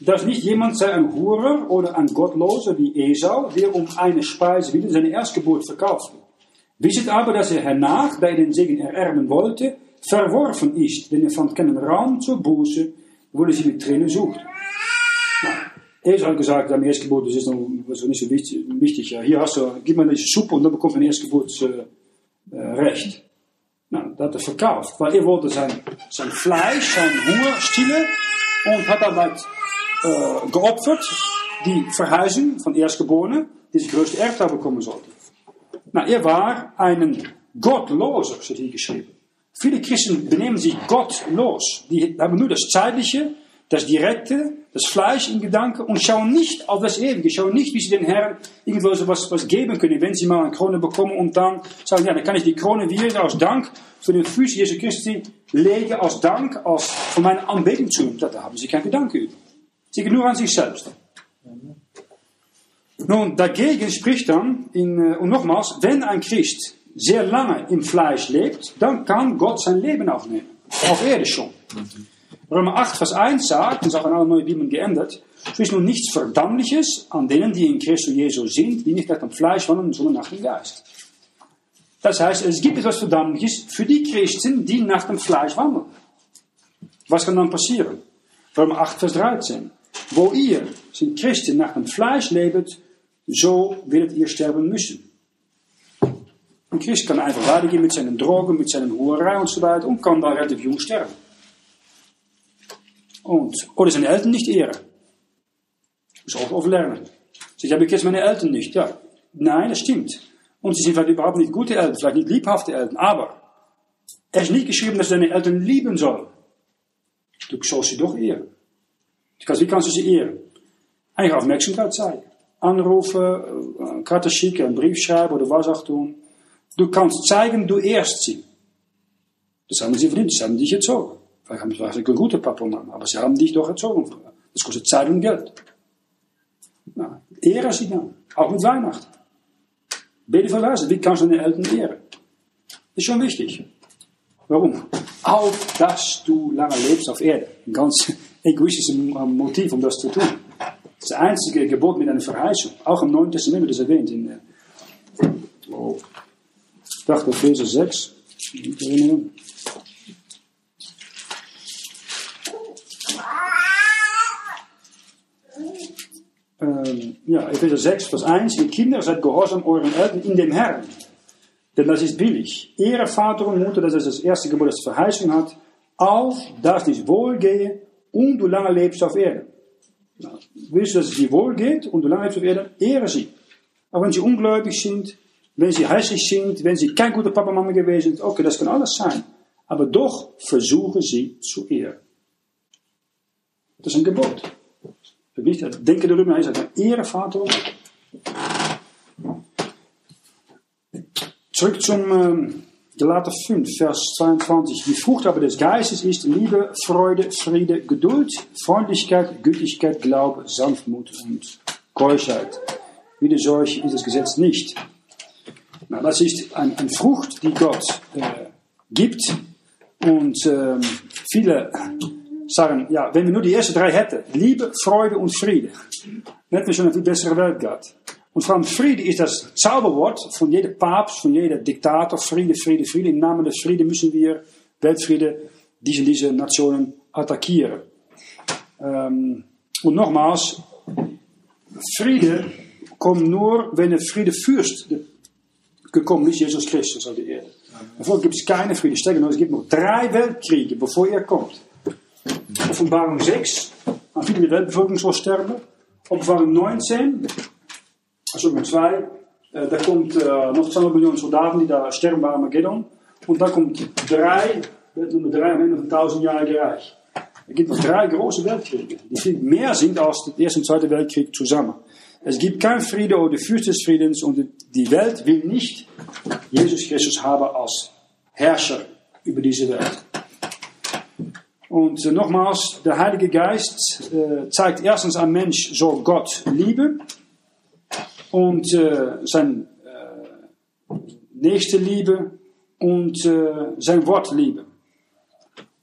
Dass nicht jemand sei ein Hurer oder ein Gottloser wie Esau, der um eine Speise willen seine Erstgeburt verkaufte. Wisset aber, dass er hernach, da er den Segen ererben wollte, verworfen ist, denn er fand keinen Raum zur Buße, wo er sie mit Tränen sucht. Esau hat gesagt, am Erstgeburt, das ist noch nicht so wichtig. Ja, hier hast du, gib mir diese Suppe und dann bekommst du ein Erstgeburtsrecht. Äh, Recht. Nou, dat er verkauft, weil er wollte sein, sein Fleisch, sein Hunger stillen und hat damit äh, geopfert, die Verhuizing von Erstgeborenen, die das größte Erbteil bekommen sollte. Na, er war ein Gottloser, steht hier geschrieben. Viele Christen benehmen sich gottlos. Die haben nur das Zeitliche, das Direkte, das Fleisch in Gedanken und schauen nicht auf das Ewige, schauen nicht, wie sie den Herrn irgendwo so was, was geben können, wenn sie mal eine Krone bekommen und dann sagen, ja, dann kann ich die Krone wieder als Dank für den Fuß Jesu Christi legen, als Dank, als für meine Anbetung zu ihm. Da haben sie kein Gedanke über. Sie nur an sich selbst. Nun, dagegen spricht dann, in, äh, und nochmals, wenn ein Christ sehr lange im Fleisch lebt, dann kann Gott sein Leben aufnehmen. Auf Erde schon. Römer 8, Vers 1 sagt, und ist auch in alle neue Bibeln geändert, so ist nun nichts Verdammliches an denen, die in Christus Jesus sind, die nicht nach dem Fleisch wandeln, sondern nach dem Geist. Das heißt, es gibt etwas Verdammliches für die Christen, die nach dem Fleisch wandeln. Was kann dann passieren? Römer 8, Vers 13. Wo ihr, sind Christen, nach dem Fleisch lebt, so werdet ihr sterben müssen. Ein Christ kann einfach weitergehen mit seinen Drogen, mit seinen Hurerei und so weiter und kann da relativ jung sterben. Und, oder seine Eltern nicht ehren. Auch oft lernen. Ich habe jetzt meine Eltern nicht. Ja, nein, das stimmt. Und sie sind vielleicht überhaupt nicht gute Eltern, vielleicht nicht liebhafte Eltern, aber er ist nicht geschrieben, dass deine Eltern lieben soll. Du sollst sie doch ehren. Wie kannst du sie ehren? Eigentlich Aufmerksamkeit zeigen. Anrufen, Karte schicken, einen Brief schreiben oder was auch tun. Du kannst zeigen, du ehrst sie. Das haben sie verdient, das haben dich erzogen. Vielleicht haben sie vielleicht ein guter Papa und Mama, aber sie haben dich doch erzogen. Das kostet Zeit und Geld. Na, ehre sie dann, auch mit Weihnachten. Bete verweisen, wie kannst du deine Eltern ehren? Ist schon wichtig. Warum? Auf dass du lange lebst auf Erde. Ganz egoistisches Motiv, um das zu tun. Das einzige Gebot mit einer Verheißung. Auch im Neuen Testament wird es erwähnt. In, oh, ich dachte, Epheser 6. Nicht erinnern. Ähm, ja, Epheser 6, Vers 1. Ihr Kinder, seid gehorsam euren Eltern in dem Herrn. Denn das ist billig. Ehre Vater und Mutter, das ist das erste Gebot, das Verheißung hat, auf dass dies wohlgehe und du lange lebst auf Erde. Nou, willst du, dass es dir wohlgeht und du lange lebst auf Erde, ehre sie. Auch wenn sie ungläubig sind, wenn sie hässlich sind, wenn sie kein guter Papa, Mama gewesen sind, okay, das kann alles sein. Aber doch versuchen sie zu ehren. Das ist ein Gebot. Nicht, denke darüber, hij sagt, ehre Vater. Zurück zum ähm, Galater 5, Vers 22. Die Frucht aber des Geistes ist Liebe, Freude, Friede, Geduld, Freundlichkeit, Gütigkeit, Glaube, Sanftmut und Keuschheit. Wieder solch ist das Gesetz nicht. Na, das ist ein, eine Frucht, die Gott äh, gibt. Und ähm, viele sagen, ja, wenn wir nur die ersten drei hätten, Liebe, Freude und Friede, hätten wir schon eine viel bessere Welt gehabt. Und vor allem Friede ist das Zauberwort von jeder Papst, von jeder Diktator. Friede, Friede, Friede. Im Namen des Friede müssen wir Weltfriede diese, diese Nationen attackieren. Ähm, und nochmals, Friede kommt nur, wenn der Friedefürst gekommen ist, Jesus Christus auf die Erde. Davor gibt es keine Friede. Sterker noch, es gibt noch drei Weltkriege, bevor er kommt. Offenbarung 6, aan viele die Weltbevölkerung soll sterben. Offenbarung 19, Sorry, 2, äh, da kommt äh, noch 200 Millionen Soldaten, die da sterben bei Armageddon. Und da kommt drei, Nummer drei am Ende von 1000 Jahre Reich. Es gibt noch drei große Weltkriege, die viel mehr sind als der Erste und Zweite Weltkrieg zusammen. Es gibt kein Friede oder Fürst des Friedens und die Welt will nicht Jesus Christus haben als Herrscher über diese Welt. Und äh, nochmals, der Heilige Geist äh, zeigt erstens, ein Mensch soll Gott lieben und äh, sein äh, nächste Liebe und äh, sein Wort lieben.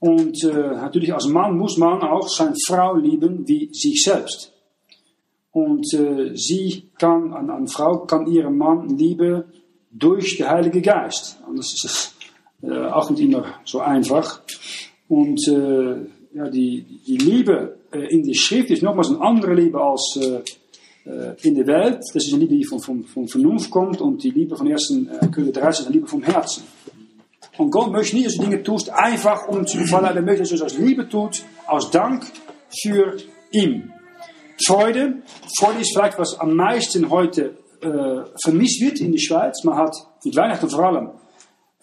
Und äh, natürlich als Mann muss man auch seine Frau lieben wie sich selbst. Und äh, sie kann, eine Frau kann ihren Mann lieben durch den Heiligen Geist. Anders ist es äh, auch nicht immer so einfach. Und äh, ja, die, die Liebe äh, in der Schrift ist nochmals eine andere Liebe als äh, in der Welt. Das ist eine Liebe, die von, von, von Vernunft kommt und die Liebe von 1. Äh, Korinther 13 ist eine Liebe vom Herzen. Und Gott möchte nicht, dass du Dinge tust, einfach um zu gefallen. Er möchte, dass du das aus Liebe tut, aus Dank für ihn. Freude. Freude ist vielleicht, was am meisten heute äh, vermisst wird in der Schweiz. Man hat mit Weihnachten vor allem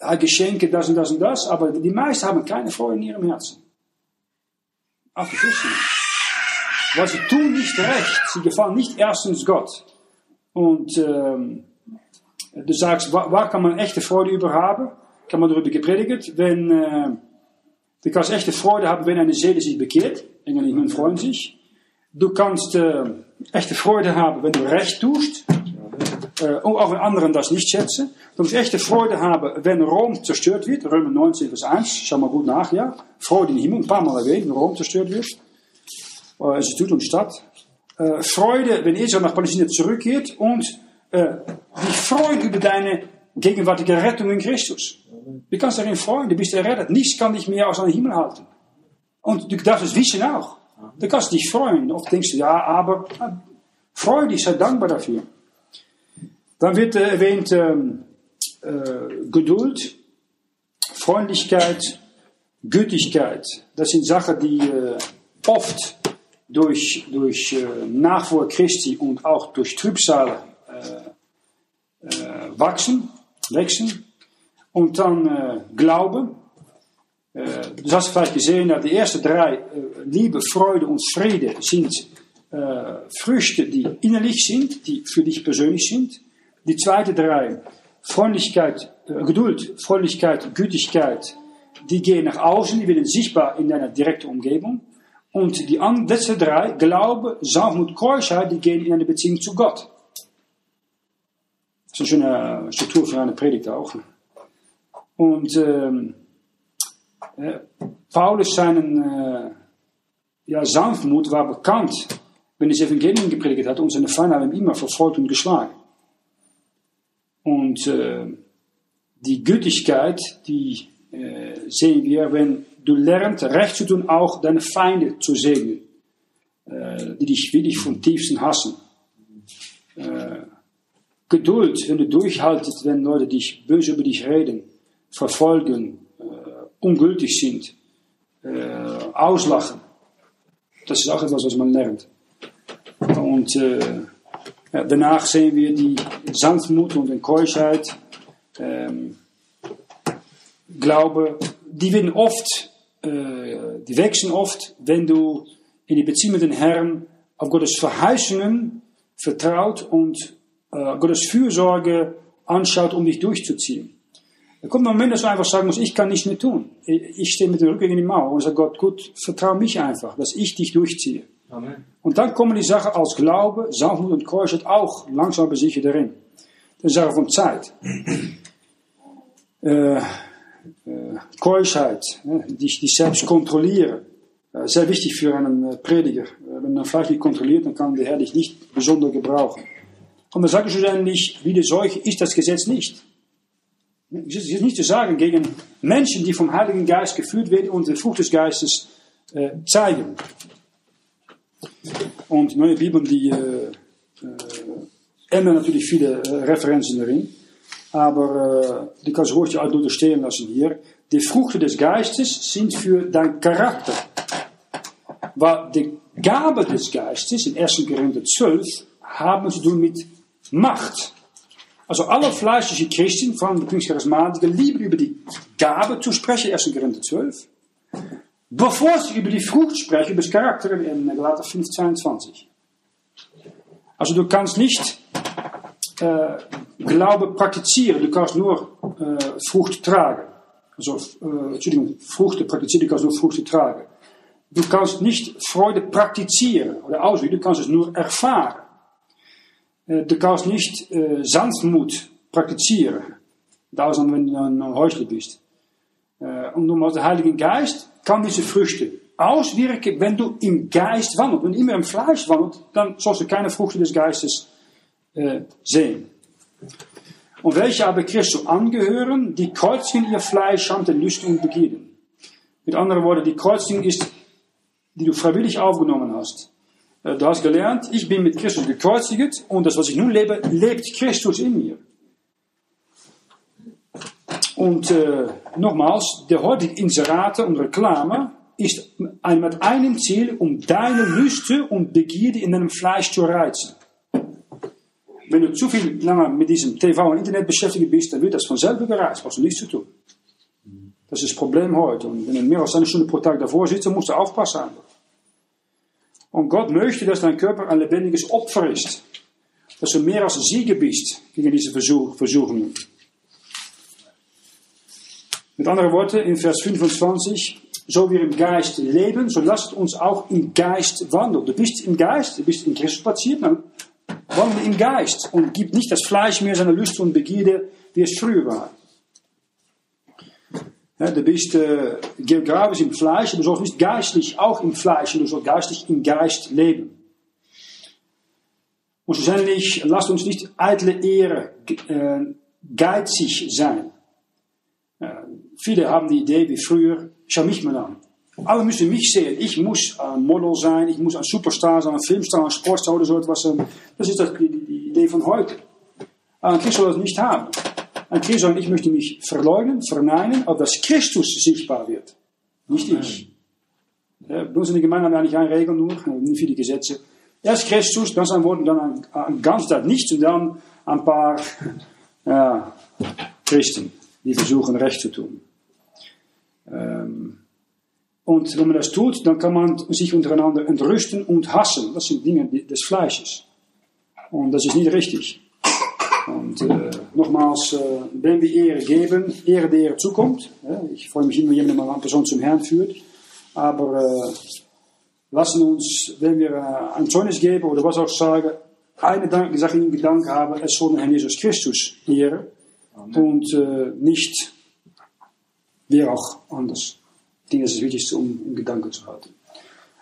ja, Geschenke, das und das und das, aber die meisten haben keine Freude in ihrem Herzen. Auch die Christen. Weil sie tun nicht recht. Sie gefallen nicht erstens Gott. Und ähm, du sagst, waar, waar kann man echte Freude über haben? Kann man darüber gepredigt, wenn äh, du kannst echte Freude haben, wenn eine Seele sich bekehrt. Engel und freuen sich. Du kannst äh, echte Freude haben, wenn du recht tust. Äh, auch wenn anderen das nicht schätzen. Du musst echte Freude haben, wenn Rom zerstört wird. Römer 19, Vers 1. Schau mal gut nach, ja. Freude im Himmel, ein paar Mal erwähnt, wenn Rom zerstört wird. Äh, Institut und Stadt. Äh, Freude, wenn Israel nach Palästina zurückgeht und äh, dich freuen über deine gegenwärtige Rettung in Christus. Du kannst darin freuen, du bist errettet. Nichts kann dich mehr aus dem Himmel halten. Und du darfst es wissen auch. Du kannst dich freuen. Oft denkst du, ja, aber äh, freu dich, sei dankbar dafür. Dann wird äh, erwähnt ähm, äh, Geduld, Freundlichkeit, Gütigkeit. Das sind Sachen, die äh, oft durch, durch äh, Nachfolger Christi und auch durch Trübsale äh, äh, wachsen, wachsen. Und dann äh, Glaube. Äh, du hast vielleicht gesehen, dat die ersten drei, äh, Liebe, Freude und Friede, sind Früchte, die innerlich sind, die für dich persönlich sind. Die zweite drei, Freundlichkeit, Geduld, Freundlichkeit, Gütigkeit, die gehen nach außen, die werden sichtbar in deiner direkten Umgebung. Und die an- letzte drei, Glaube, Sanftmut, Keuschheit, die gehen in eine Beziehung zu Gott. Das ist eine schöne Struktur für eine Predigt auch. Und ähm, äh, Paulus seinen äh, ja, Sanftmut war bekannt, wenn er das Evangelium gepredigt hat und seine Feinde haben ihn immer verfolgt und geschlagen. Und äh, die Gütigkeit, die sehen wir, wenn du lernst, recht zu tun, auch deine Feinde zu segnen, äh, die dich wirklich vom tiefsten hassen. Äh, Geduld, wenn du durchhaltest, wenn Leute dich böse über dich reden, verfolgen, äh, ungültig sind, äh, auslachen. Das ist auch etwas, was man lernt. Und äh, ja, danach sehen wir die Sanftmut und die Keuschheit. Ähm, Glaube, die werden oft, die wachsen oft, wenn du in die Beziehung mit den Herrn auf Gottes Verheißungen vertraut und äh, Gottes Fürsorge anschaut, um dich durchzuziehen. Da kommt ein Moment, dass du einfach sagen musst, ich kann nichts mehr tun. Ich, stehe mit dem Rücken in die Mauer und sage Gott, gut, vertrau mich einfach, dass ich dich durchziehe. Amen. Und dann kommen die Sachen als Glaube, Sanftmut und Keuschheit auch langsam aber sicher darin. Das ist eine Sache von Zeit. Äh, äh, Keuschheit, ne, dich, dich selbst kontrollieren. Äh, sehr wichtig für einen äh, Prediger. Äh, wenn man vielleicht nicht kontrolliert, dann kann der Herr dich nicht besonders gebrauchen. Und dann sage ich schlussendlich, wie die Seuche ist das Gesetz nicht. Es ist nicht zu sagen gegen Menschen, die vom Heiligen Geist geführt werden und den Frucht des Geistes äh, zeigen. Und neue Bibeln, die äh, äh, natürlich viele äh, Referenzen darin. Aber äh, du kannst ruhig auch stehen lassen hier. Die Früchte des Geistes sind für dein Charakter. Weil die Gabe des Geistes in 1. Korinther 12 haben zu tun mit Macht. Also alle fleischliche Christen, vor allem die Pfingstcharismatiker, lieben über die Gabe zu sprechen, 1. Korinther 12. Bevor sie über die Frucht sprechen, über das Charakter in Galater 5, 22. Also du kannst nicht äh, Glaube praktizieren, du kannst nur äh, Frucht tragen. Also, äh, Entschuldigung, Frucht praktizieren, du kannst nur Frucht tragen. Du kannst nicht Freude praktizieren oder ausüben, du kannst es nur erfahren. Äh, du kannst nicht äh, Sanftmut praktizieren. Da dann, wenn du ein Häusler bist. Äh, und nur der Heilige Geist kann diese Früchte auswirken, wenn du im Geist wandelt. Wenn immer im Fleisch wandelt, dann sollst du keine Früchte des Geistes äh, sehen. Und welche aber Christus angehören, die kreuzigen ihr Fleisch an den Lüsten und Begierden. Mit anderen Worten, die Kreuzigung ist, die du freiwillig aufgenommen hast. Äh, Du hast gelernt, ich bin mit Christus gekreuzigt und das, was ich nun lebe, lebt Christus in mir. Und äh, nogmaals, der heutige Inserate und Reklame ist mit einem Ziel, um deine Lüste und Begierde in deinem Fleisch zu reizen. Wenn du zu viel länger mit diesem TV und Internet beschäftigt bist, dann wird das von selber gereizt, brauchst du nichts zu tun. Das ist das Problem heute. Und wenn du mehr als eine Stunde pro Tag davor sitzt, dann musst du aufpassen. Und Gott möchte, dass dein Körper ein lebendiges Opfer ist. Dass du mehr als Sieger bist gegen diese Versuchungen. Mit anderen Worten, in Vers 25, so wir im Geist leben, so lasst uns auch im Geist wandeln. Du bist im Geist, du bist in Christus platziert, dann wandel im Geist und gib nicht das Fleisch mehr seine Lust und Begierde, wie es früher war. Ja, du bist äh, geografisch im Fleisch, du sollst nicht geistlich auch im Fleisch, du sollst geistlich im Geist leben. Und schlussendlich, lasst uns nicht eitle Ehre, äh, geizig sein. Äh, viele haben die Idee wie früher, schau mich mal an. Alle müssen mich sehen. Ich muss ein Model sein, ich muss ein Superstar sein, ein Filmstar, ein Sportstar oder so etwas. Das ist das, die, die Idee von heute. Aber ein Christ soll das nicht haben. Ein Christ sagt, ich möchte mich verleugnen, verneinen, auf dass Christus sichtbar wird. Nicht ich. Ja, bei uns in der Gemeinde haben wir eigentlich eine Regel nur, nicht für die Gesetze. Erst Christus, dann sein Wort und dann ein, ein ganz Tag nichts und dann ein paar ja, Christen, die versuchen recht zu tun. Ähm, und wenn man das tut, dann kann man sich untereinander entrüsten und hassen. Das sind Dinge des Fleisches. Und das ist nicht richtig. Und äh, nochmals, äh, wenn wir Ehre geben, Ehre der Ehre zukommt. Ja, ich freue mich immer, wenn jemand eine Person zum Herrn führt. Aber äh, lassen uns, wenn wir äh, ein Zeugnis geben oder was auch sagen, eine Dank, Sache in Gedanken haben, es soll Herrn Jesus Christus ehren und äh, nicht wer auch anders. Das ist das Wichtigste, um in Gedanken zu halten.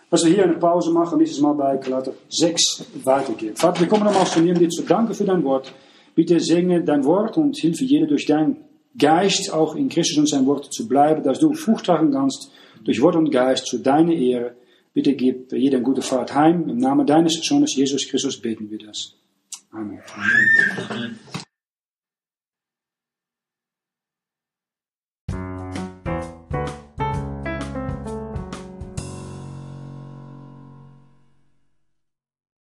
Als wir hier eine Pause machen, nächstes Mal bei Galater 6 weitergehen. Vater, wir kommen nochmals von dir, um dir zu danken für dein Wort. Bitte segne dein Wort und hilfe jeder durch deinen Geist auch in Christus und sein Wort zu bleiben, dass du Frucht tragen kannst durch Wort und Geist zu deiner Ehre. Bitte gib jeder eine gute Fahrt heim. Im Namen deines Sohnes Jesus Christus beten wir das. Amen. Amen.